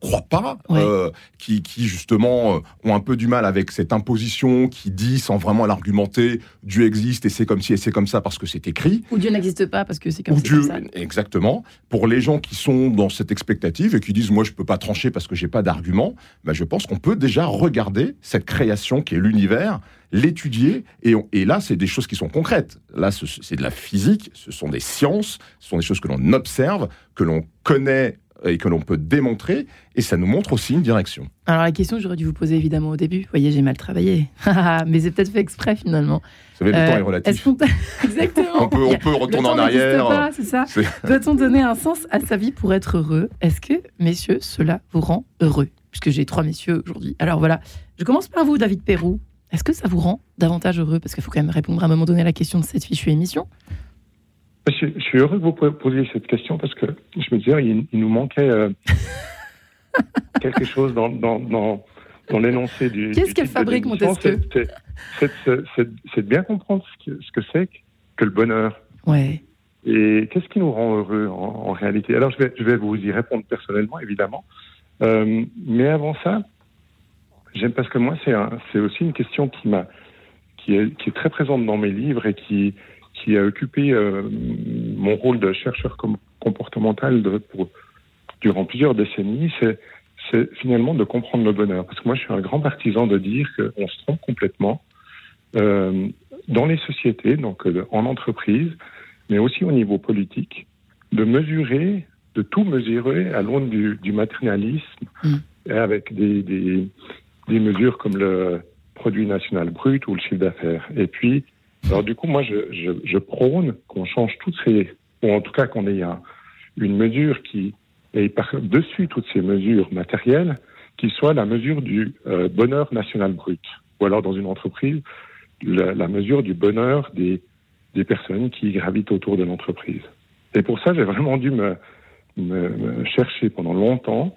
croient pas, euh, qui, justement euh, ont un peu du mal avec cette imposition qui dit sans vraiment l'argumenter Dieu existe et c'est comme si et c'est comme ça parce que c'est écrit. Ou Dieu n'existe pas parce que c'est comme, Dieu, ça. Exactement. Pour les gens qui sont dans cette expectative et qui disent moi je peux pas trancher parce que j'ai pas d'argument, ben, je pense qu'on peut déjà regarder cette création qui est l'univers l'étudier, et, et, là, c'est des choses qui sont concrètes. Là, c'est de la physique, ce sont des sciences, ce sont des choses que l'on observe, que l'on connaît et que l'on peut démontrer, et ça nous montre aussi une direction. Alors la question que j'aurais dû vous poser évidemment au début, vous voyez, j'ai mal travaillé, mais c'est peut-être fait exprès finalement. Vous savez, le temps est euh, relatif. Exactement. on, peut, on peut retourner en arrière. c'est ça. Doit-on donner un sens à sa vie pour être heureux? Est-ce que, messieurs, cela vous rend heureux? Puisque j'ai trois messieurs aujourd'hui. Alors voilà, je commence par vous, David Perrou. Est-ce que ça vous rend davantage heureux? Parce qu'il faut quand même répondre à un moment donné à la question de cette fichue émission. Je, suis heureux que vous posiez cette question parce que je me disais, il, nous manquait euh, quelque chose dans, dans, dans, dans l'énoncé du. Qu'est-ce qu'elle fabrique, Montesquieu? C'est de bien comprendre ce que c'est que, le bonheur. Ouais. Et qu'est-ce qui nous rend heureux en, réalité? Alors, je vais, je vais vous y répondre personnellement, évidemment. Euh, mais avant ça, j'aime parce que moi, c'est aussi une question qui m'a, qui est, qui est très présente dans mes livres et qui, qui a occupé euh, mon rôle de chercheur comportemental de, pour, durant plusieurs décennies. C'est c'est finalement de comprendre le bonheur. Parce que moi, je suis un grand partisan de dire qu'on se trompe complètement euh, dans les sociétés, donc en entreprise, mais aussi au niveau politique, de mesurer, de tout mesurer à l'aune du, du, matérialisme, mm. avec des, des, des, mesures comme le produit national brut ou le chiffre d'affaires. Et puis, alors du coup, moi, je, je, je prône qu'on change toutes ces, ou en tout cas qu'on ait une mesure qui est par-dessus toutes ces mesures matérielles, qui soit la mesure du euh, bonheur national brut, ou alors dans une entreprise, la, mesure du bonheur des des personnes qui gravitent autour de l'entreprise. Et pour ça, j'ai vraiment dû me, chercher pendant longtemps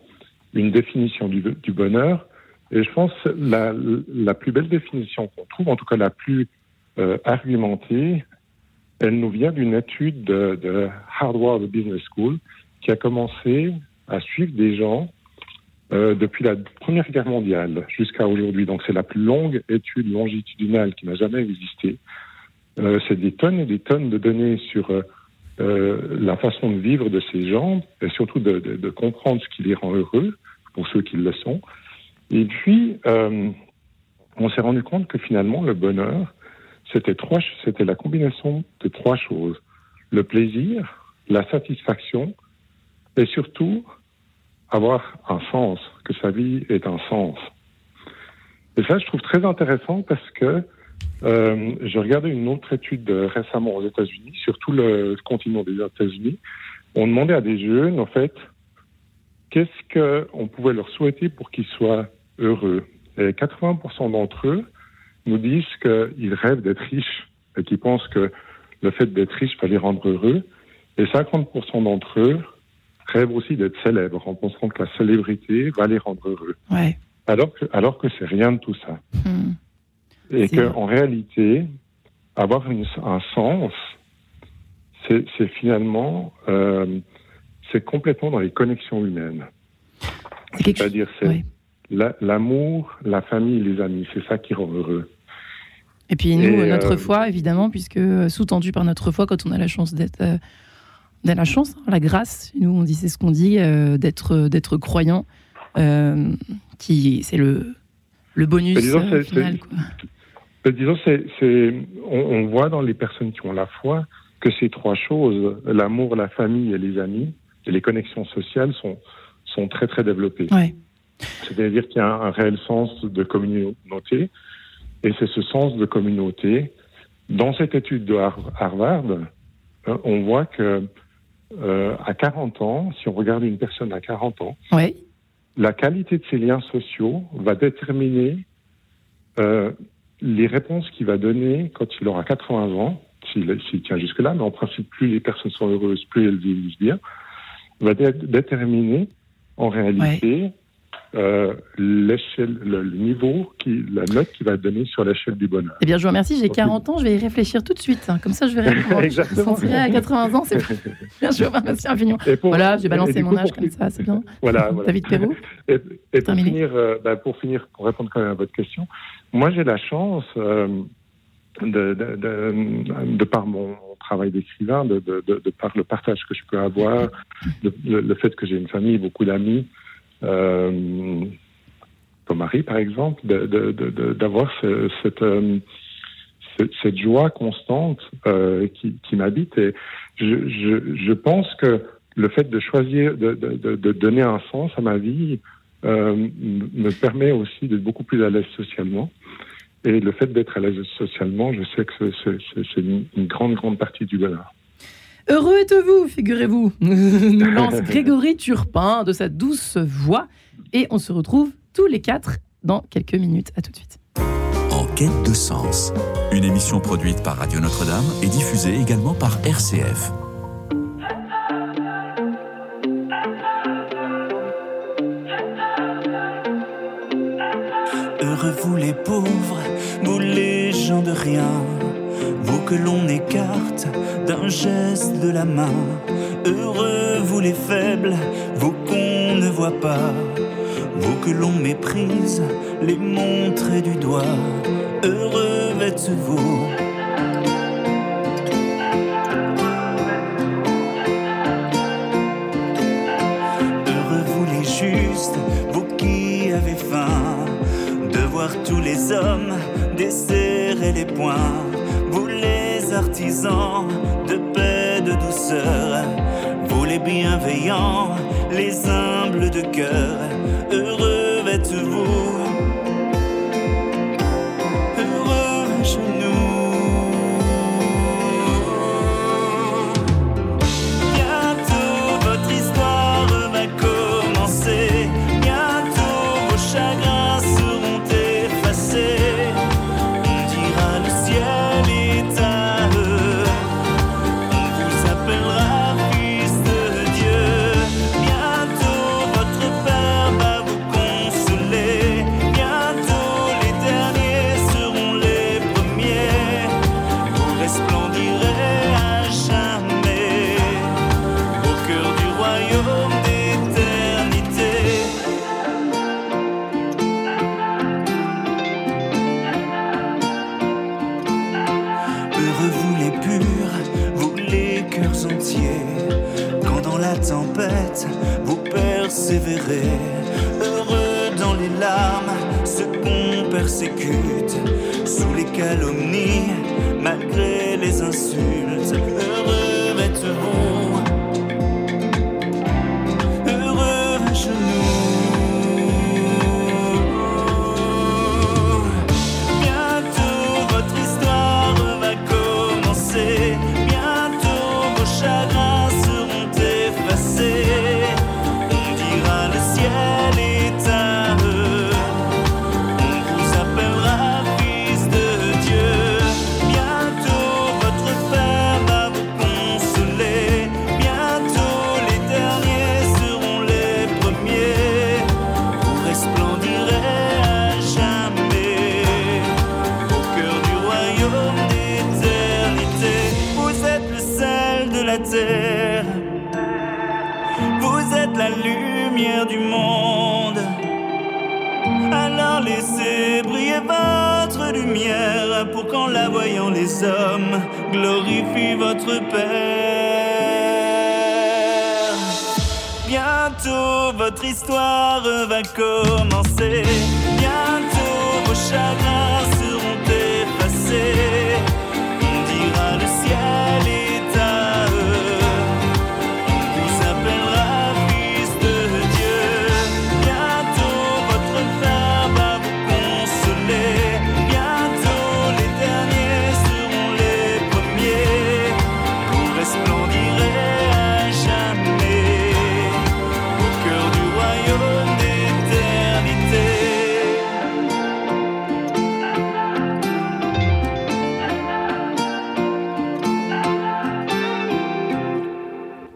une définition du, bonheur. Et je pense la, la plus belle définition qu'on trouve, en tout cas la plus euh, argumentée, elle nous vient d'une étude de, de, Harvard Business School qui a commencé à suivre des gens euh, depuis la Première Guerre mondiale jusqu'à aujourd'hui. Donc c'est la plus longue étude longitudinale qui n'a jamais existé euh, c'est des tonnes et des tonnes de données sur la façon de vivre de ces gens et surtout de, comprendre ce qui les rend heureux pour ceux qui le sont. Et puis, on s'est rendu compte que finalement, le bonheur, c'était trois, c'était la combinaison de trois choses le plaisir, la satisfaction et surtout avoir un sens, que sa vie ait un sens. Et ça, je trouve très intéressant parce que euh, je regardais une autre étude récemment aux États-Unis, sur tout le continent des États-Unis. On demandait à des jeunes, en fait, qu'est-ce qu'on pouvait leur souhaiter pour qu'ils soient heureux. Et 80% d'entre eux nous disent qu'ils rêvent d'être riches et qu'ils pensent que le fait d'être riche va les rendre heureux. Et 50% d'entre eux rêvent aussi d'être célèbres en pensant que la célébrité va les rendre heureux. Ouais. Alors que, alors que c'est rien de tout ça. Hmm. Et qu'en réalité, avoir un sens, c'est finalement, euh, c'est complètement dans les connexions humaines. C'est-à-dire, c'est l'amour, la, famille, les amis, c'est ça qui rend heureux. Et puis nous, notre euh, foi, évidemment, puisque euh, sous-tendu par notre foi, quand on a la chance d'être, euh, la chance, hein, la grâce, nous on dit c'est ce qu'on dit, d'être, d'être croyant, qui c'est le, le bonus final. Quoi. Ben, disons, c'est, on, voit dans les personnes qui ont la foi que ces trois choses, l'amour, la famille et les amis, et les connexions sociales sont, sont très très développées. C'est-à-dire qu'il y a un, réel sens de communauté, et c'est ce sens de communauté. Dans cette étude de Harvard, hein, on voit que euh, à 40 ans, si on regarde une personne à 40 ans, la qualité de ses liens sociaux va déterminer euh, les réponses qu'il va donner quand il aura 80 ans, s'il tient jusque-là, mais en principe, plus les personnes sont heureuses, plus elles vivent bien, va déterminer en réalité euh, l'échelle, le, niveau, qui, la note qu'il va donner sur l'échelle du bonheur. Eh bien, je vous remercie. J'ai 40 ans, je vais y réfléchir tout de suite. Hein. Comme ça, je vais répondre. Exactement. à 80 ans, c'est bien. Je vous remercie infiniment. Voilà, j'ai balancé mon âge comme ça, c'est bien. Voilà, voilà. David Perrault. Et, pour, finir, euh, bah, pour finir, pour répondre quand même à votre question, moi, j'ai la chance. Euh, de, de, de, de, par mon travail d'écrivain, de, par le partage que je peux avoir, le, fait que j'ai une famille, beaucoup d'amis, euh, comme Marie par exemple, d'avoir cette, euh, cette, joie constante euh, qui, qui m'habite. Et je, je, je, pense que le fait de choisir, de, de donner un sens à ma vie, me permet aussi d'être beaucoup plus à l'aise socialement. Et le fait d'être à l'aise socialement, je sais que c'est une grande, grande partie du bonheur. Heureux êtes-vous, figurez-vous, nous lance Grégory Turpin de sa douce voix. Et on se retrouve tous les quatre dans quelques minutes. À tout de suite. En quête de sens, une émission produite par Radio Notre-Dame et diffusée également par RCF. Heureux vous les pauvres, vous les gens de rien vous que l'on écarte d'un geste de la main. Heureux, vous les faibles, vous qu'on ne voit pas, vous que l'on méprise, les montrer du doigt. Heureux êtes-vous. Heureux vous les justes, vous qui avez faim de voir tous les hommes desserrer les poings. Vous les artisans de paix, de douceur, vous les bienveillants, les humbles de cœur. Heureux êtes-vous. Heureux dans les larmes, ceux qu'on persécute, sous les calomnies, malgré les insultes. Heureux êtes-vous, hommes glorifient votre Père. Bientôt votre histoire va commencer. Bientôt vos chagrins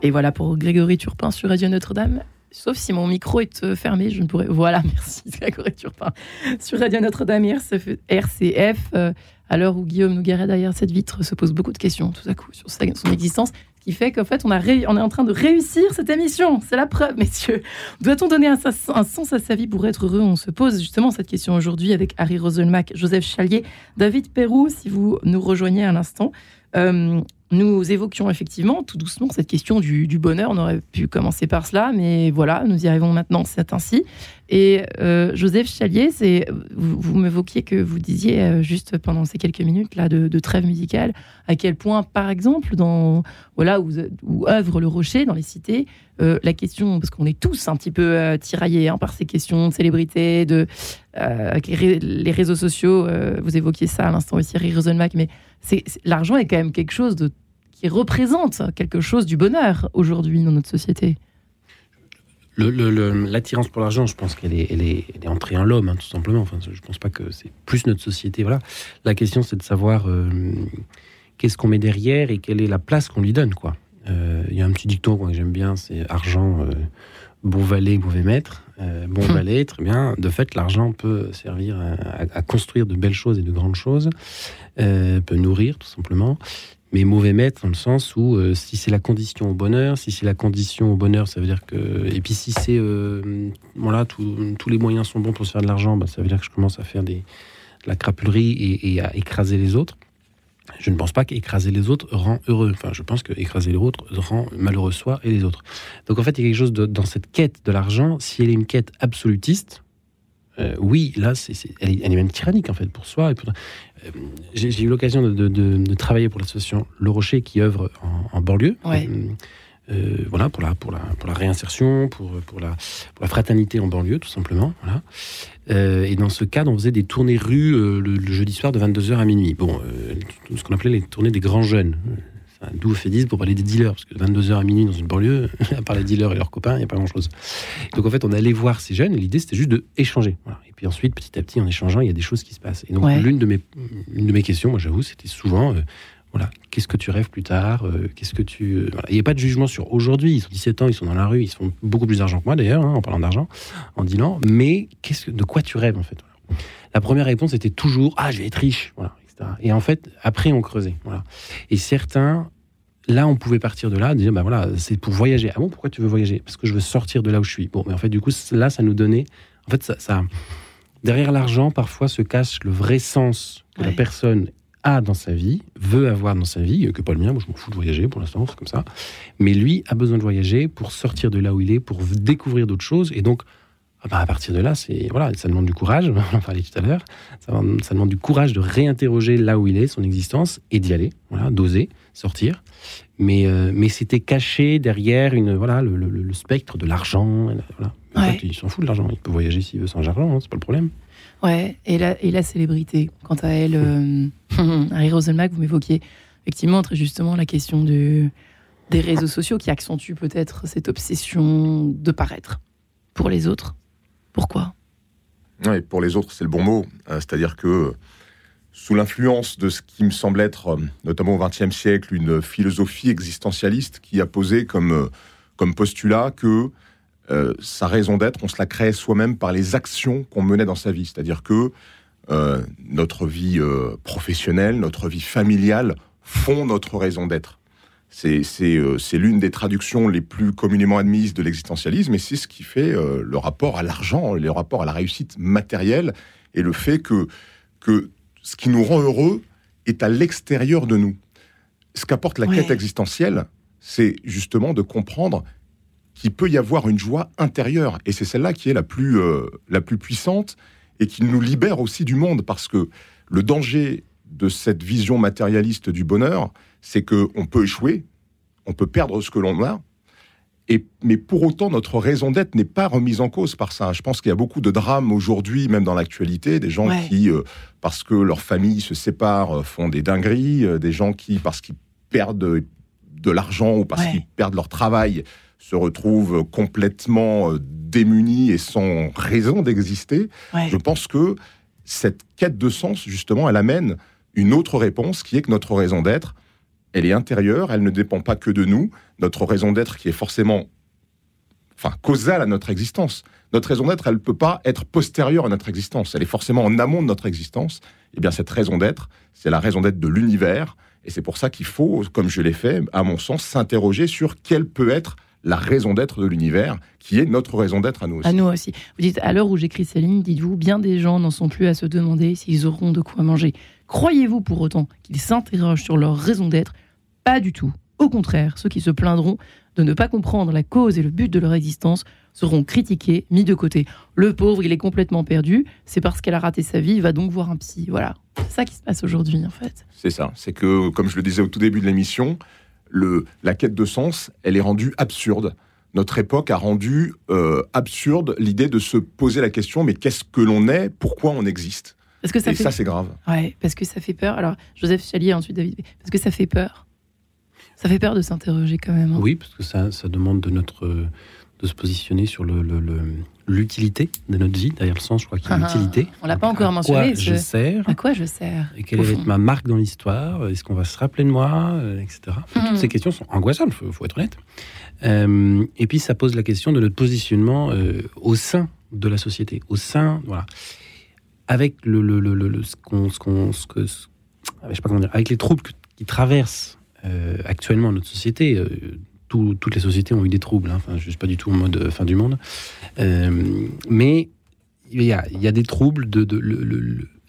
Et voilà pour Grégory Turpin sur Radio Notre-Dame. Sauf si mon micro est euh, fermé, je ne pourrais. Voilà, merci Grégory Turpin sur Radio Notre-Dame RCF. Euh, à l'heure où Guillaume Nougaret derrière cette vitre se pose beaucoup de questions tout à coup sur son existence, ce qui fait qu'en fait on, a on est en train de réussir cette émission. C'est la preuve, messieurs. Doit-on donner un sens à sa vie pour être heureux? On se pose justement cette question aujourd'hui avec Harry Roselmack, Joseph Chalier, David Perrou, si vous nous rejoignez à l'instant. Euh, nous évoquions effectivement tout doucement cette question du, bonheur. On aurait pu commencer par cela, mais voilà, nous y arrivons maintenant, c'est ainsi. Et euh, Joseph Chalier, vous, vous m'évoquiez que vous disiez euh, juste pendant ces quelques minutes là de, trêve musicale, à quel point, par exemple, dans voilà où, œuvre le Rocher dans les cités, euh, la question, parce qu'on est tous un petit peu tiraillés hein, par ces questions de célébrité, de les, ré- les réseaux sociaux. vous évoquiez ça à l'instant aussi, Rosenmack, mais l'argent est quand même quelque chose de qui représente quelque chose du bonheur aujourd'hui dans notre société. L'attirance pour l'argent, je pense qu'elle est, elle est, elle est entrée en l'homme, hein, tout simplement. Enfin, je pense pas que c'est plus notre société. Voilà. La question, c'est de savoir euh, qu'est-ce qu'on met derrière et quelle est la place qu'on lui donne. quoi. Euh, Il y a un petit dicton que j'aime bien, c'est argent, euh, bon valet, mauvais maître. Bon hmm. valet, très bien. De fait, l'argent peut servir à, construire de belles choses et de grandes choses, peut nourrir tout simplement. Mais mauvais maître dans le sens où euh, si c'est la condition au bonheur, si c'est la condition au bonheur, ça veut dire que et puis si c'est voilà tous les moyens sont bons pour se faire de l'argent, bah, ça veut dire que je commence à faire des, de la crapulerie et à écraser les autres. Je ne pense pas qu'écraser les autres rend heureux. Enfin, je pense qu'écraser les autres rend malheureux soi et les autres. Donc en fait, il y a quelque chose dans cette quête de l'argent, si elle est une quête absolutiste, euh, oui, là, elle, est, même tyrannique en fait pour soi. Et euh, j'ai eu l'occasion de, travailler pour l'association Le Rocher qui œuvre en, banlieue. Ouais. Euh, euh, voilà, pour la, pour, la, pour la réinsertion, pour, pour, la, pour la fraternité en banlieue, tout simplement. Voilà. Euh, et dans ce cadre, on faisait des tournées rues euh, le, jeudi soir de 22h à minuit. Bon, ce qu'on appelait les tournées des grands jeunes. D'où fait 10 pour parler des dealers, parce que 22h à minuit dans une banlieue, à part les dealers et leurs copains, il n'y a pas grand-chose. Donc en fait, on allait voir ces jeunes, et l'idée c'était juste d'échanger. Voilà. Et puis ensuite, petit à petit, en échangeant, il y a des choses qui se passent. Et donc l'une de mes, une de mes questions, moi j'avoue, c'était souvent voilà, qu'est-ce que tu rêves plus tard euh, Qu'est-ce que tu euh, Il n'y a pas de jugement sur aujourd'hui. Ils ont 17 ans, ils sont dans la rue, ils font beaucoup plus d'argent que moi d'ailleurs, hein, en parlant d'argent, en disant. Mais qu'est-ce que, de quoi tu rêves en fait? La première réponse était toujours ah je vais être riche, voilà. Et en fait après on creusait, voilà. Et certains là, on pouvait partir de là, dire, ben voilà, c'est pour voyager. Ah bon, pourquoi tu veux voyager? Parce que je veux sortir de là où je suis. Bon, mais en fait, du coup, là, ça nous donnait. En fait, ça, derrière l'argent, parfois se cache le vrai sens que la personne a dans sa vie, veut avoir dans sa vie, que pas le mien, moi je m'en fous de voyager pour l'instant, c'est comme ça. Mais lui a besoin de voyager pour sortir de là où il est, pour découvrir d'autres choses. Et donc, bah, à partir de là, c'est voilà, ça demande du courage, on en parlait tout à l'heure, ça, demande du courage de réinterroger là où il est, son existence, et d'y aller, voilà, d'oser sortir. Mais, euh, mais c'était caché derrière une, voilà, le, spectre de l'argent. Voilà. En fait, il s'en fout de l'argent, il peut voyager s'il veut sans argent, hein, c'est pas le problème. Ouais, et la, et la célébrité, quant à elle, euh, Harry Roselmack, vous m'évoquiez effectivement très justement la question de, des réseaux sociaux qui accentuent peut-être cette obsession de paraître pour les autres. Pourquoi? Oui, pour les autres, c'est le bon mot. Euh, c'est-à-dire que sous l'influence de ce qui me semble être, euh, notamment au XXe siècle, une philosophie existentialiste qui a posé comme, comme postulat que euh, sa raison d'être, on se la crée soi-même par les actions qu'on menait dans sa vie. C'est-à-dire que euh, notre vie euh, professionnelle, notre vie familiale font notre raison d'être. C'est l'une des traductions les plus communément admises de l'existentialisme et c'est ce qui fait le rapport à l'argent, le rapport à la réussite matérielle et le fait que, que ce qui nous rend heureux est à l'extérieur de nous. Ce qu'apporte la quête existentielle, c'est justement de comprendre qu'il peut y avoir une joie intérieure. Et c'est celle-là qui est la plus, euh, la plus puissante et qui nous libère aussi du monde. Parce que le danger de cette vision matérialiste du bonheur, c'est qu'on peut échouer, on peut perdre ce que l'on a, et, mais pour autant, notre raison d'être n'est pas remise en cause par ça. Je pense qu'il y a beaucoup de drames aujourd'hui, même dans l'actualité, des gens qui, euh, parce que leur famille se sépare, euh, font des dingueries, des gens qui, parce qu'ils perdent de l'argent ou parce qu'ils perdent leur travail, se retrouvent complètement euh, démunis et sans raison d'exister, je pense que cette quête de sens, justement, elle amène une autre réponse qui est que notre raison d'être, elle est intérieure, elle ne dépend pas que de nous. Notre raison d'être qui est forcément, enfin, causale à notre existence. Notre raison d'être, elle ne peut pas être postérieure à notre existence. Elle est forcément en amont de notre existence. Et eh bien, cette raison d'être, c'est la raison d'être de l'univers. Et c'est pour ça qu'il faut, comme je l'ai fait, à mon sens, s'interroger sur quelle peut être la raison d'être de l'univers, qui est notre raison d'être à nous aussi. À nous aussi. Vous dites, à l'heure où j'écris ces lignes, dites-vous, bien des gens n'en sont plus à se demander s'ils auront de quoi manger. Croyez-vous pour autant qu'ils s'interrogent sur leur raison d'être Pas du tout. Au contraire, ceux qui se plaindront de ne pas comprendre la cause et le but de leur existence seront critiqués, mis de côté. Le pauvre, il est complètement perdu, c'est parce qu'elle a raté sa vie, il va donc voir un psy. Voilà, c'est ça qui se passe aujourd'hui en fait. C'est ça, c'est que, comme je le disais au tout début de l'émission, la quête de sens, elle est rendue absurde. Notre époque a rendu euh, absurde l'idée de se poser la question mais qu'est-ce que l'on est? Pourquoi on existe? Parce que ça Et ça, c'est grave. Ouais, parce que ça fait peur. Alors, Joseph Chalier, ensuite David, parce que ça fait peur. Ça fait peur de s'interroger quand même. Hein. Oui, parce que ça, ça demande de notre, de se positionner sur le, le- le- l'utilité de notre vie. Derrière le sens, je crois qu'il y a Ah, l'utilité. on l'a pas encore À mentionné, Quoi ce- je sers À quoi je sers et quelle être ma marque dans l'histoire? Est-ce qu'on va se rappeler de moi euh, Etc. Mhm. Toutes ces questions sont angoissantes, il faut, faut être honnête. Euh, et puis ça pose la question de notre positionnement euh, au sein de la société, au sein, voilà, avec le, le, le, le- ce qu'on, ce qu'on, ce que, ce- ah, je sais pas comment dire, avec les troubles que- qui traversent euh, actuellement notre société. euh, tout- toutes les sociétés ont eu des troubles. hein, je suis pas du tout en mode euh, fin du monde, mais il y a, des troubles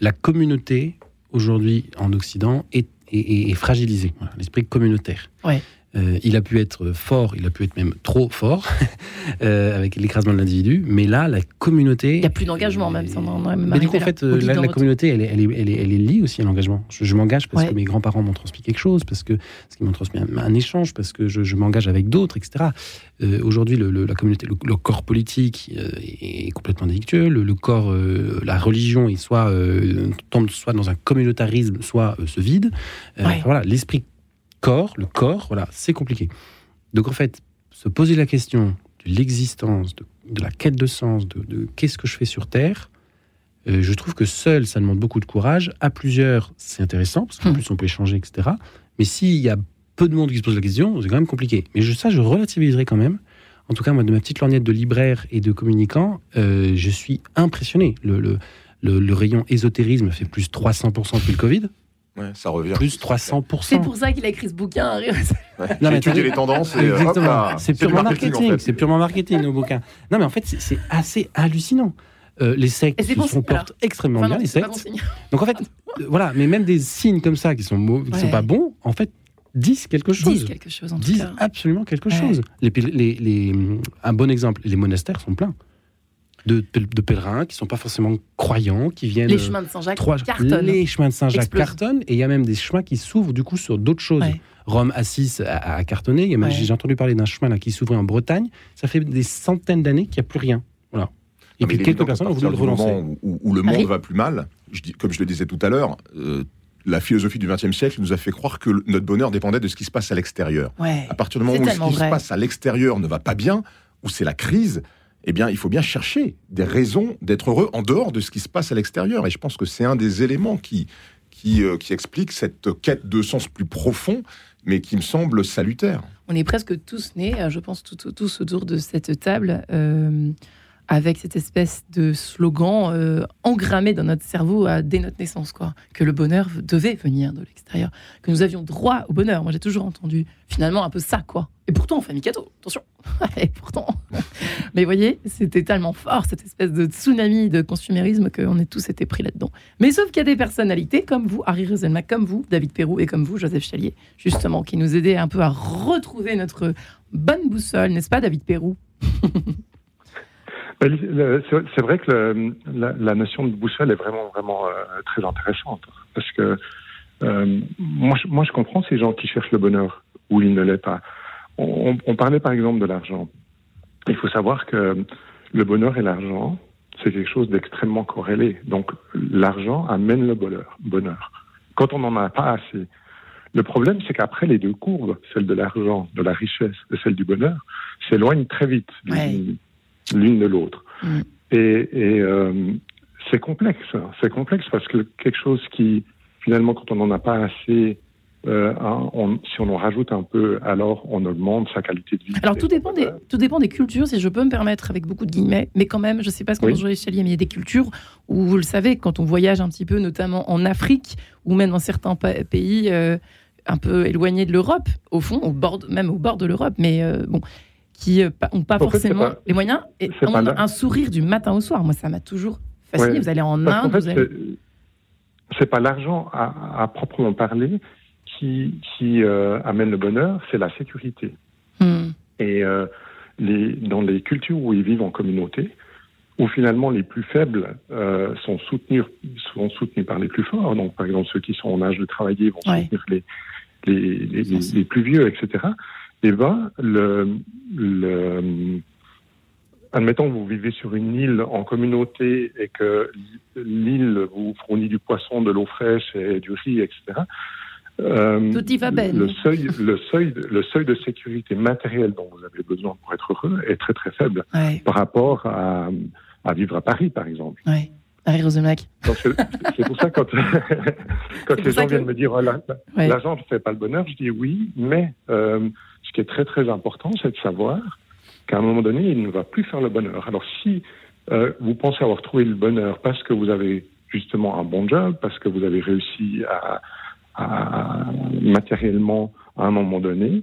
la communauté aujourd'hui en Occident est, fragilisée. L'esprit communautaire. Euh, il a pu être fort, il a pu être même trop fort euh, avec l'écrasement de l'individu, mais là, la communauté. Il n'y a plus d'engagement, même. Ça, on même Mais du coup, en fait, euh, la, communauté, elle est, elle, est, elle, est, elle est liée aussi à l'engagement. Je, je m'engage parce Ouais. que mes grands-parents m'ont transmis quelque chose, parce que parce qu'ils m'ont transmis un, un échange, parce que je, je m'engage avec d'autres, etc. Aujourd'hui, le, le- la communauté, le, le corps politique est, complètement délictueux. Le, corps, la religion, il soit tombe soit dans un communautarisme, soit se vide. Ouais. enfin, voilà, l'esprit corps, le corps, voilà, c'est compliqué. Donc en fait, se poser la question de l'existence, de, de la quête de sens, de, de qu'est-ce que je fais sur Terre, euh, je trouve que seul, ça demande beaucoup de courage. À plusieurs, c'est intéressant, parce qu'en Hmm. plus, on peut échanger, etc. Mais s'il y a peu de monde qui se pose la question, c'est quand même compliqué. Mais je, ça, je relativiserai quand même. En tout cas, moi, de ma petite lorgnette de libraire et de communicant, euh, je suis impressionné. Le, le, le- le rayon ésotérisme fait plus 300% depuis le Covid. Ouais, ça revient. Plus 300%. C'est pour ça qu'il a écrit ce bouquin. Ouais. Non, mais les tendances et euh, hop Exactement. là, C'est purement marketing, marketing. en fait. C'est purement marketing, nos bouquins. Non, mais en fait, c'est- c'est assez hallucinant. Euh, les sectes se bon sont signe, alors. portent extrêmement Enfin, bien, non, les bon sectes. Donc en fait, euh, voilà, mais même des signes comme ça qui sont qui Ouais. sont pas bons, en fait, disent quelque chose. Disent quelque chose, en tout Disent cas. absolument quelque Ouais. chose. Les, pèl- les- les- un bon exemple, les monastères sont pleins de, pèl- de pèlerins qui sont pas forcément croyants, qui viennent. Les euh, chemins de Saint-Jacques trois- cartonnent. Les chemins de Saint-Jacques cartonnent et il y a même des chemins qui s'ouvrent du coup sur d'autres choses. Ouais. Rome Assis a, a cartonné. Il y a même- Ouais. J'ai entendu parler d'un chemin là qui s'ouvrait en Bretagne. Ça fait des centaines d'années qu'il n'y a plus rien. Voilà. Et Non, puis quelques personnes ont voulu le partir du relancer. moment Où, où le monde Harry va plus mal, je dis, comme je le disais tout à l'heure, euh, la philosophie du XXe siècle nous a fait croire que notre bonheur dépendait de ce qui se passe à l'extérieur. Ouais. À partir du moment où ce qui vrai. se passe à l'extérieur ne va pas bien, où c'est la crise, eh bien, il faut bien chercher des raisons d'être heureux en dehors de ce qui se passe à l'extérieur. Et je pense que c'est un des éléments qui, qui, euh, explique cette quête de sens plus profond, mais qui me semble salutaire. On est presque tous nés, euh, je pense, tous autour de cette table, euh, avec cette espèce de slogan euh, engrammé dans notre cerveau dès notre naissance, quoi. Que le bonheur devait venir de l'extérieur, que nous avions droit au bonheur. Moi, j'ai toujours entendu finalement un peu ça, quoi. Et pourtant, famille Cato, attention. Et pourtant. Mais voyez, c'était tellement fort, cette espèce de tsunami de consumérisme, qu'on est tous été pris là-dedans. Mais sauf qu'il y a des personnalités comme vous, Harry Roselma, comme vous, David Perrou, et comme vous, Joseph Chalier, justement, qui nous aidaient un peu à retrouver notre bonne boussole, n'est-ce pas, David Perrou C'est c'est vrai que le- la, la notion de boussole est vraiment, vraiment euh, très intéressante. Parce que euh, moi, je, moi, je comprends ces gens qui cherchent le bonheur où il ne l'est pas. On, on parlait par exemple de l'argent. Il faut savoir que le bonheur et l'argent, c'est quelque chose d'extrêmement corrélé. Donc, l'argent amène le bonheur. bonheur. Quand on n'en a pas assez. Le problème, c'est qu'après, les deux courbes, celle de l'argent, de la richesse et celle du bonheur, s'éloignent très vite Ouais. L'une de l'autre. Mm. Et, et, euh, c'est complexe. hein. C'est complexe parce que quelque chose qui, finalement, quand on n'en a pas assez, euh, hein, on- si on en rajoute un peu, alors on augmente sa qualité de vie. Alors, tout dépend, des, tout dépend des cultures, si je peux me permettre, avec beaucoup de guillemets, mais quand même, je ne sais pas ce qu'on Oui. les mais il y a des cultures où, vous le savez, quand on voyage un petit peu, notamment en Afrique, ou même dans certains pa- pays euh, un peu éloignés de l'Europe, au fond, au bord, même au bord de l'Europe, mais euh, bon, qui n'ont pas En fait, c'est forcément pas- les moyens, et ont pas un sourire du matin au soir. Moi, ça m'a toujours fasciné. Ouais. Vous allez en Parce Inde, fait, vous allez... c'est- pas l'argent à, à proprement parler qui, qui euh, amène le bonheur, c'est la sécurité. Hmm. Et euh, les, dans les cultures où ils vivent en communauté, où finalement les plus faibles euh, sont, soutenus, sont soutenus par les plus forts, donc par exemple ceux qui sont en âge de travailler vont Ouais. soutenir les, les- les plus vieux, etc. Et ben, le, le, admettons que vous vivez sur une île en communauté et que l'île vous fournit du poisson, de l'eau fraîche et du riz, etc. Euh, Tout y va ben. le seuil, le seuil, de- le seuil de sécurité matérielle dont vous avez besoin pour être heureux est très très faible Ouais, par rapport à, à vivre à Paris, par exemple. Harry Rosemac. Donc c'est pour ça que quand, quand les gens que- viennent me dire oh, la- la- Ouais. l'argent ne fait pas le bonheur, je dis oui, mais euh, qui est très très important, c'est de savoir qu'à un moment donné, il ne va plus faire le bonheur. Alors si euh, vous pensez avoir trouvé le bonheur parce que vous avez justement un bon job, parce que vous avez réussi à, à- matériellement à un moment donné,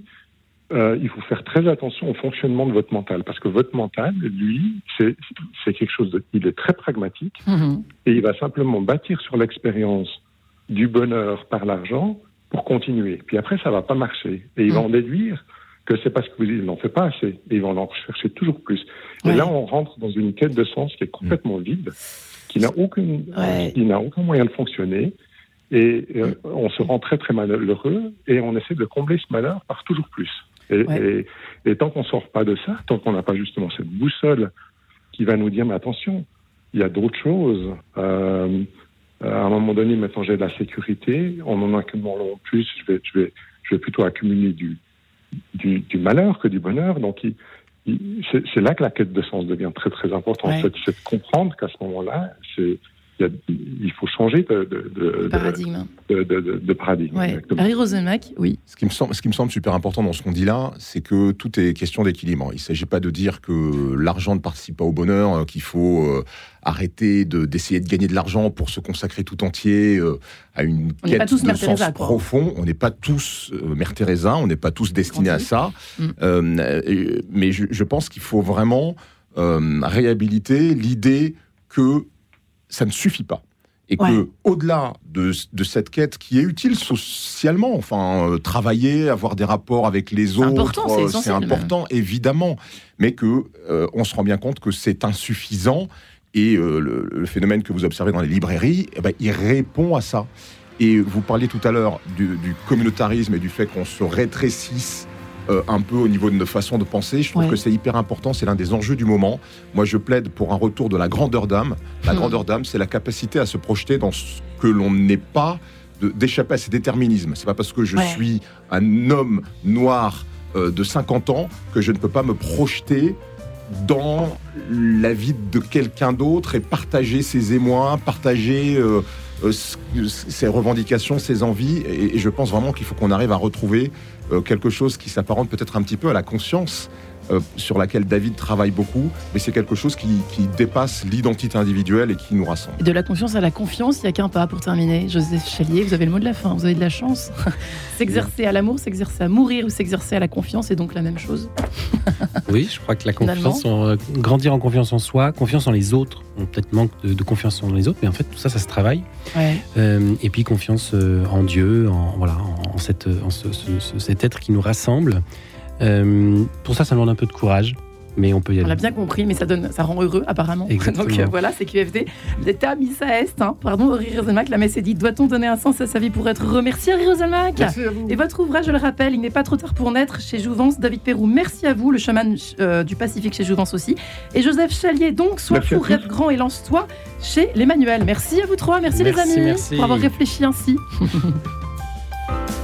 euh, il faut faire très attention au fonctionnement de votre mental, parce que votre mental, lui, c'est quelque chose de, il est très pragmatique Mhm. et il va simplement bâtir sur l'expérience du bonheur par l'argent pour continuer. Puis après, ça va pas marcher. Et il va Mm. en déduire que c'est parce vous n'en fait pas assez. Et il va en chercher toujours plus. Ouais. Et là, on rentre dans une quête de sens qui est complètement vide, qui n'a aucune, Ouais. qui n'a aucun moyen de fonctionner. Et euh, on se rend très très malheureux et on essaie de combler ce malheur par toujours plus. Et, Ouais. et- et tant qu'on sort pas de ça, tant qu'on n'a pas justement cette boussole qui va nous dire mais attention, il y a d'autres choses. Euh, à un moment donné, maintenant j'ai de la sécurité, en en accumulant plus, je vais, je vais, je vais plutôt accumuler du, du, du malheur que du bonheur. Donc il- il- c'est là que la quête de sens devient très très importante. Ouais. C'est de comprendre qu'à ce moment-là, c'est il y a- il faut changer de, de, de, Paradigme. de, de- de- de paradigme. Ouais. exactement. Harry Rosemac, oui. Ce qui, me semble, ce qui me semble super important dans ce qu'on dit là, c'est que tout est question d'équilibre. Il ne s'agit pas de dire que l'argent ne participe pas au bonheur, euh, qu'il faut euh, arrêter de- d'essayer de, gagner de l'argent pour se consacrer tout entier euh, à une On n'est pas quête tous de Mère sens Teresa, quoi. profond. On n'est pas tous euh, Mère Teresa, on n'est pas tous destinés à ça. Mm. Euh, et- mais je, je pense qu'il faut vraiment euh, réhabiliter l'idée que ça ne suffit pas. Et Ouais. que, au-delà de, de cette quête qui est utile socialement, enfin, euh, travailler, avoir des rapports avec les autres, important, c'est euh, important, évidemment, mais que euh, on se rend bien compte que c'est insuffisant. Et euh, le, le phénomène que vous observez dans les librairies, eh ben, il répond à ça. Et vous parliez tout à l'heure du, du communautarisme et du fait qu'on se rétrécisse euh, un peu au niveau de nos façons de penser. Je trouve Ouais. que c'est hyper important, c'est l'un des enjeux du moment. Moi, je plaide pour un retour de la grandeur d'âme. La Hmm. grandeur d'âme, c'est la capacité à se projeter dans ce que l'on n'est pas, d'échapper à ces déterminismes. C'est pas parce que je Ouais. suis un homme noir euh, de 50 ans que je ne peux pas me projeter dans la vie de quelqu'un d'autre et partager ses émois, partager euh, euh, ses revendications, ses envies. Et, et je pense vraiment qu'il faut qu'on arrive à retrouver quelque chose qui s'apparente peut-être un petit peu à la conscience euh, sur laquelle David travaille beaucoup, mais c'est quelque chose qui, qui dépasse l'identité individuelle et qui nous rassemble. Et de la confiance à la confiance, il n'y a qu'un pas pour terminer. Joseph Chalier, vous avez le mot de la fin, vous avez de la chance. s'exercer à l'amour, s'exercer à mourir ou s'exercer à la confiance, c'est donc la même chose. Oui, je crois que la confiance, en- euh, grandir en confiance en soi, confiance en les autres, on peut-être manque de, de confiance en les autres, mais en fait tout ça, ça se travaille. Ouais. Euh, et puis confiance en Dieu, en voilà, en, cette, en ce- ce- ce- cet être qui nous rassemble. Euh, pour ça, ça demande un peu de courage, mais on peut y On aller. l'a bien compris, mais ça, donne, ça rend heureux apparemment. Exactement. Donc euh, voilà, c'est QFD. L'état Missa Est, hein. pardon, Henri Roselmack, la messe est dite. Doit-on donner un sens à sa vie pour être remercié, Henri Roselmack Et votre ouvrage, je le rappelle, il n'est pas trop tard pour naître chez Jouvence. David Perrou, merci à vous, le chaman euh, du Pacifique chez Jouvence aussi. Et Joseph Chalier, donc, sois Merci à fou, rêve grand et lance-toi chez l'Emmanuel. Merci à vous trois, merci, les Merci, amis merci. pour avoir réfléchi ainsi.